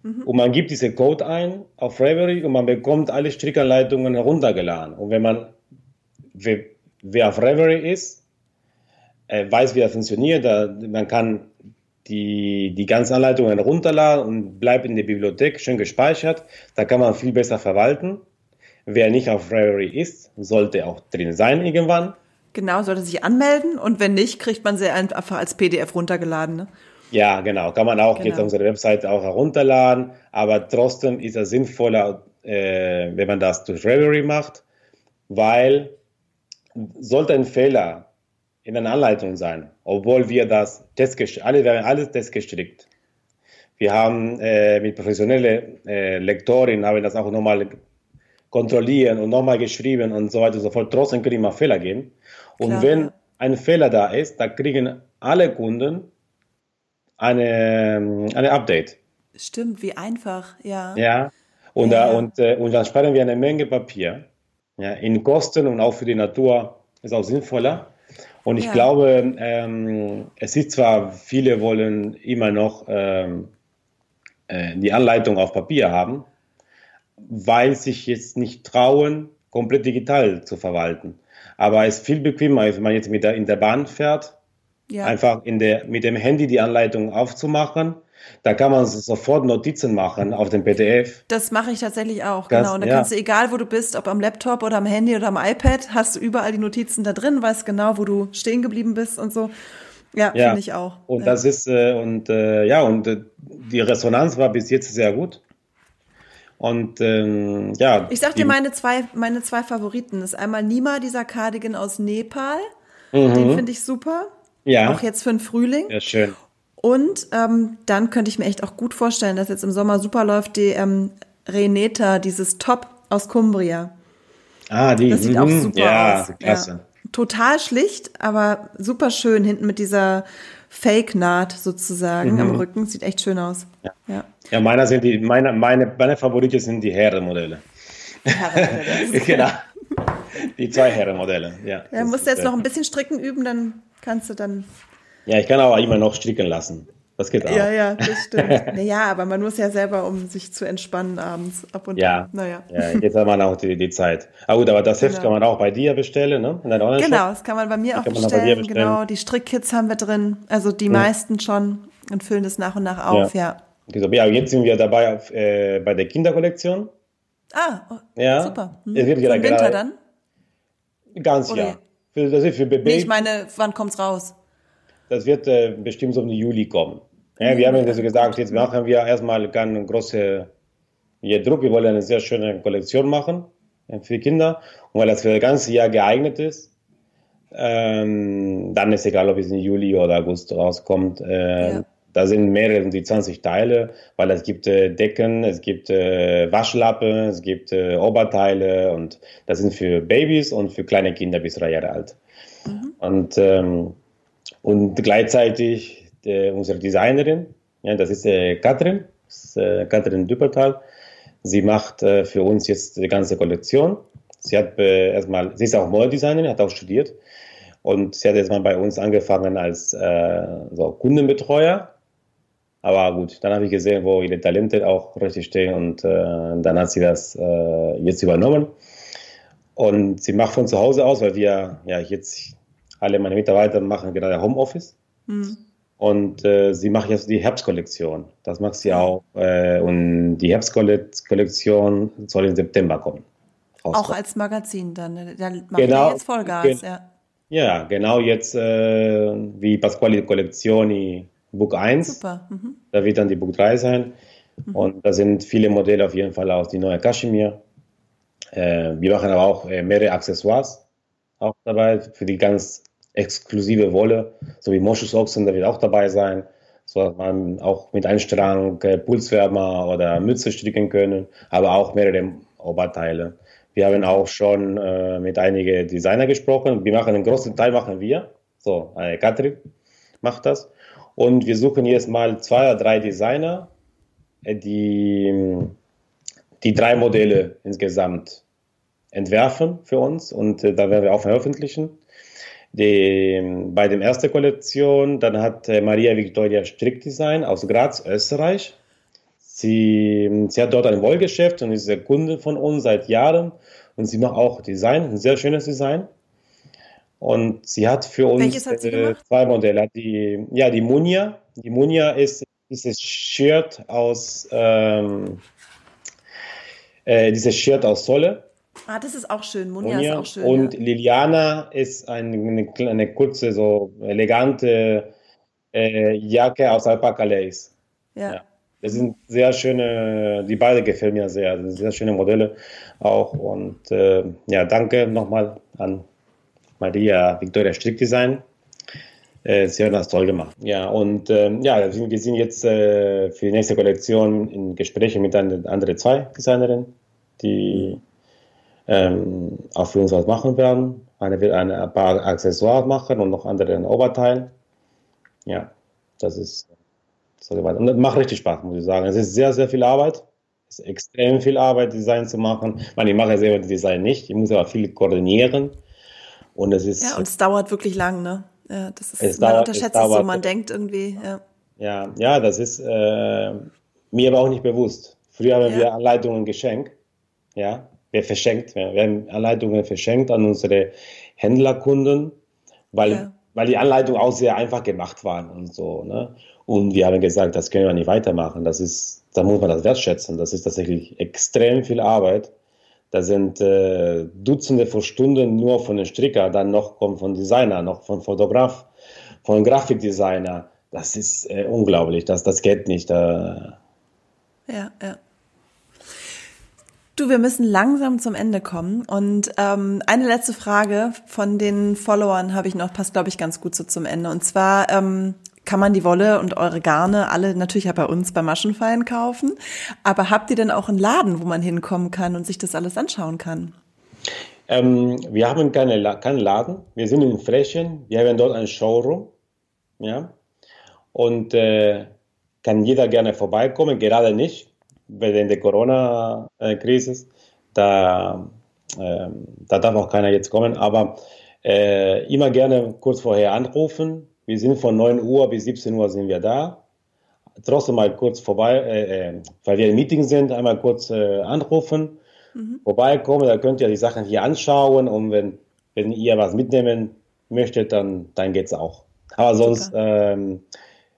Mhm. Und man gibt diesen Code ein auf Ravelry und man bekommt alle Strickanleitungen heruntergeladen. Und wenn man, wer, wer auf Ravelry ist, äh, weiß, wie er funktioniert, da, man kann die, die ganzen Anleitungen herunterladen und bleibt in der Bibliothek schön gespeichert. Da kann man viel besser verwalten. Wer nicht auf Ravelry ist, sollte auch drin sein irgendwann. Genau, sollte sich anmelden und wenn nicht, kriegt man sie einfach als PDF runtergeladen. Ne? Ja, genau. Kann man auch genau. jetzt auf unserer Webseite auch herunterladen, aber trotzdem ist es sinnvoller, äh, wenn man das durch Reverie macht, weil sollte ein Fehler in einer Anleitung sein, obwohl wir das testgestrickt, alle werden alles testgestrickt. Wir haben äh, mit professionellen äh, Lektoren haben das auch nochmal kontrollieren und nochmal geschrieben und so weiter und so fort. Trotzdem können immer Fehler gehen. Und Klar. wenn ein Fehler da ist, da kriegen alle Kunden eine, eine Update. Stimmt, wie einfach, ja. Ja, und, ja. Da, und, äh, und dann sparen wir eine Menge Papier. Ja, in Kosten und auch für die Natur ist auch sinnvoller. Und ich ja. glaube, ähm, es ist zwar, viele wollen immer noch ähm, äh, die Anleitung auf Papier haben, weil sich jetzt nicht trauen, komplett digital zu verwalten. Aber es ist viel bequemer, wenn man jetzt mit der, in der Bahn fährt, ja. einfach in der, mit dem Handy die Anleitung aufzumachen. Da kann man sofort Notizen machen auf dem PDF. Das mache ich tatsächlich auch, das, genau. Und da ja. kannst du, egal wo du bist, ob am Laptop oder am Handy oder am iPad, hast du überall die Notizen da drin, weißt genau, wo du stehen geblieben bist und so. Ja, ja. finde ich auch. Und ja. das ist, äh, und äh, ja, und äh, die Resonanz war bis jetzt sehr gut. Und ähm, ja. Ich sag dir meine zwei, meine zwei Favoriten. Das ist einmal Nima, dieser Cardigan aus Nepal. Mhm. Den finde ich super. Ja. Auch jetzt für den Frühling. Ja, schön. Und ähm, dann könnte ich mir echt auch gut vorstellen, dass jetzt im Sommer super läuft die ähm, Reneta, dieses Top aus Cumbria. Ah, die. Das sieht mhm. auch super ja, aus. Klasse. Ja. Total schlicht, aber super schön hinten mit dieser Fake-Naht sozusagen mhm. am Rücken. Sieht echt schön aus. Ja, ja. ja meiner sind die, meine, meine, meine Favoriten sind die Herrenmodelle. Herrenmodelle. genau. Die zwei Herrenmodelle, ja. Ja, musst du jetzt noch ein bisschen stricken üben, dann kannst du dann. Ja, ich kann aber immer noch stricken lassen. Das geht auch. Ja, ja, das stimmt. naja, aber man muss ja selber, um sich zu entspannen abends ab und ja, an. Naja. Ja, jetzt hat man auch die, die Zeit. Aber gut, aber das Heft genau. kann man auch bei dir bestellen, ne? In genau, das kann man bei mir auch bestellen. bestellen. Genau, die Strickkits haben wir drin. Also die hm. meisten schon und füllen das nach und nach auf, ja. Ja, ja jetzt sind wir dabei auf, äh, bei der Kinderkollektion. Ah, oh, ja. super. Hm. Es wird Winter dann? Ganz, Oder? ja. Für, das ist für Baby. Nee, ich meine, wann kommt's raus? Das wird äh, bestimmt so im Juli kommen. Ja, wir haben also gesagt, jetzt machen wir erstmal keine große Druck. Wir wollen eine sehr schöne Kollektion machen für Kinder. Und weil das für das ganze Jahr geeignet ist, ähm, dann ist egal, ob es im Juli oder August rauskommt. Äh, ja. Da sind mehrere, die 20 Teile, weil es gibt äh, Decken, es gibt äh, Waschlappen, es gibt äh, Oberteile und das sind für Babys und für kleine Kinder bis drei Jahre alt. Mhm. Und, ähm, und gleichzeitig äh, unsere Designerin, ja, das ist äh, Katrin, ist, äh, Katrin Düppertal. Sie macht äh, für uns jetzt die ganze Kollektion. Sie hat äh, erstmal, sie ist auch Modedesignerin, hat auch studiert und sie hat erstmal bei uns angefangen als äh, so Kundenbetreuer. Aber gut, dann habe ich gesehen, wo ihre Talente auch richtig stehen und äh, dann hat sie das jetzt übernommen. Und sie macht von zu Hause aus, weil wir ja jetzt alle meine Mitarbeiter machen gerade Homeoffice. Mhm. Und äh, sie macht jetzt die Herbstkollektion. Das macht sie auch. Äh, und die Herbstkollektion soll im September kommen. Auch als Magazin dann. Ne? Dann macht genau, jetzt Vollgas, ge ja. Ja, genau jetzt äh, wie Pasquale Collezioni Book 1. Super. Mhm. Da wird dann die Book 3 sein. Mhm. Und da sind viele Modelle auf jeden Fall aus die neue Kaschmir. Äh, wir machen aber auch äh, mehrere Accessoires auch dabei für die ganz exklusive Wolle, so wie Moschusochsen, der wird auch dabei sein. so dass man auch mit einem Strang äh, Pulswärmer oder Mütze stricken können, aber auch mehrere Oberteile. Wir haben auch schon äh, mit einigen Designer gesprochen. Wir machen einen großen Teil machen wir. So, äh, Katrin macht das. Und wir suchen jetzt mal zwei oder drei Designer, äh, die die drei Modelle insgesamt entwerfen für uns und äh, da werden wir auch veröffentlichen. Die, bei der ersten Kollektion, dann hat äh, Maria Victoria Strickdesign aus Graz, Österreich. Sie, sie hat dort ein Wollgeschäft und ist Kunde von uns seit Jahren und sie macht auch Design, ein sehr schönes Design. Und sie hat für uns hat äh, zwei Modelle. Die, ja, die Munia. Die Munia ist dieses Shirt aus, ähm, äh, dieses Shirt aus Solle. Ah, das ist auch schön. Munia, Munia. ist auch schön. Und ja. Liliana ist eine, eine, kurze, so elegante äh, Jacke aus Alpaka Lace. ja. ja. Das sind sehr schöne, die beiden gefallen mir sehr. Das sind sehr schöne Modelle auch. Und äh, ja, danke nochmal an Maria Victoria Strickdesign. Äh, sie haben das toll gemacht. Ja, und äh, ja, wir sind jetzt äh, für die nächste Kollektion in Gesprächen mit anderen zwei Designerinnen, die ähm, auch für uns was machen werden. Eine wird ein paar Accessoires machen und noch andere ein Oberteil. Ja, das ist so Und das macht richtig Spaß, muss ich sagen. Es ist sehr, sehr viel Arbeit. Es ist extrem viel Arbeit, Design zu machen. Ich meine, ich mache ja selber Design nicht. Ich muss aber viel koordinieren. Und es ist. Ja, und es dauert wirklich lang, ne? Ja, das ist, es man dauert, unterschätzt es, dauert, so, man denkt irgendwie, ja. Ja, ja, das ist äh, mir aber auch nicht bewusst. Früher haben ja. wir Anleitungen geschenkt. Ja, wir verschenkt. Wir haben Anleitungen verschenkt an unsere Händlerkunden, weil, ja. weil die Anleitungen auch sehr einfach gemacht waren und so. Ne? Und wir haben gesagt, das können wir nicht weitermachen. Das ist, da muss man das wertschätzen. Das ist tatsächlich extrem viel Arbeit. Da sind äh, Dutzende von Stunden nur von den Stricker, dann noch kommt von Designer, noch von Fotograf, von Grafikdesigner. Das ist äh, unglaublich. Das, das geht nicht. Äh. Ja, ja. Du, wir müssen langsam zum Ende kommen. Und ähm, eine letzte Frage von den Followern habe ich noch, passt, glaube ich, ganz gut so zum Ende. Und zwar, ähm, kann man die Wolle und eure Garne alle natürlich auch bei uns bei Maschenfein kaufen. Aber habt ihr denn auch einen Laden, wo man hinkommen kann und sich das alles anschauen kann? Ähm, wir haben keine, keinen Laden. Wir sind in Frechen. Wir haben dort ein Showroom. Ja. Und äh, kann jeder gerne vorbeikommen, gerade nicht, während der Corona-Krise. Da, äh, da darf auch keiner jetzt kommen. Aber äh, immer gerne kurz vorher anrufen wir sind von 9 Uhr bis 17 Uhr sind wir da. Trotzdem mal kurz vorbei, äh, äh, weil wir im Meeting sind, einmal kurz äh, anrufen, mhm. vorbeikommen, da könnt ihr die Sachen hier anschauen und wenn, wenn ihr was mitnehmen möchtet, dann, dann es auch. Aber sonst, ähm,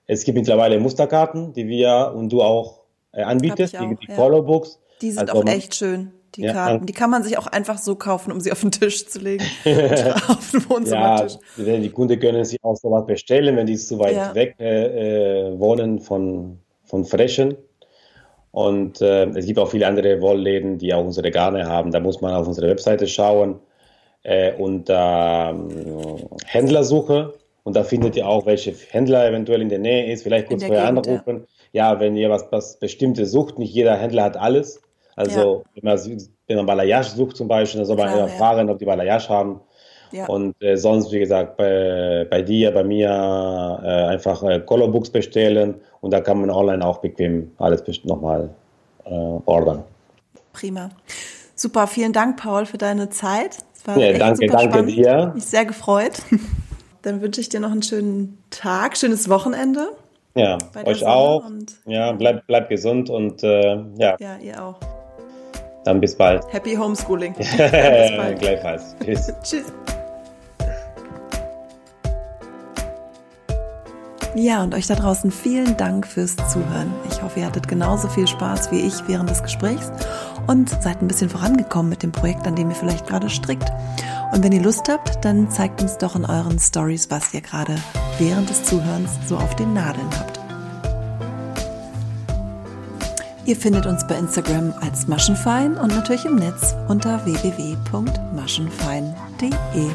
es gibt mittlerweile Musterkarten, die wir und du auch anbietest, auch, die, die ja. Follow Books. Die sind also, auch echt schön die ja, Karten. Die kann man sich auch einfach so kaufen, um sie auf den Tisch zu legen. auf den Wohnzimmertisch. Ja, die Kunden können sich auch sowas bestellen, wenn die zu weit ja. weg äh, äh, wohnen von, von Frechen. Und äh, es gibt auch viele andere Wollläden, die auch unsere Garne haben. Da muss man auf unsere Webseite schauen äh, und äh, Händlersuche. Und da findet ihr auch, welche Händler eventuell in der Nähe ist. Vielleicht kurz vorher Gegend, anrufen. Ja. ja, wenn ihr was, was Bestimmtes sucht, nicht jeder Händler hat alles. Also ja. wenn, man, wenn man Balayage sucht zum Beispiel, dann soll man Klar, ja. fragen, ob die Balayage haben. Ja. Und äh, sonst, wie gesagt, bei, bei dir, bei mir äh, einfach äh, Colorbooks bestellen und da kann man online auch bequem alles nochmal äh, ordern. Prima. Super, vielen Dank, Paul, für deine Zeit. ja, danke, danke spannend. dir. Mich sehr gefreut. Dann wünsche ich dir noch einen schönen Tag, schönes Wochenende. Ja, euch auch. Ja, bleibt bleib gesund und äh, ja. Ja, ihr auch. Dann bis bald. Happy Homeschooling. Gleichfalls. Tschüss. Tschüss. Ja, und euch da draußen vielen Dank fürs Zuhören. Ich hoffe, ihr hattet genauso viel Spaß wie ich während des Gesprächs und seid ein bisschen vorangekommen mit dem Projekt, an dem ihr vielleicht gerade strickt. Und wenn ihr Lust habt, dann zeigt uns doch in euren Stories, was ihr gerade während des Zuhörens so auf den Nadeln habt. Ihr findet uns bei Instagram als Maschenfein und natürlich im Netz unter www.maschenfein.de.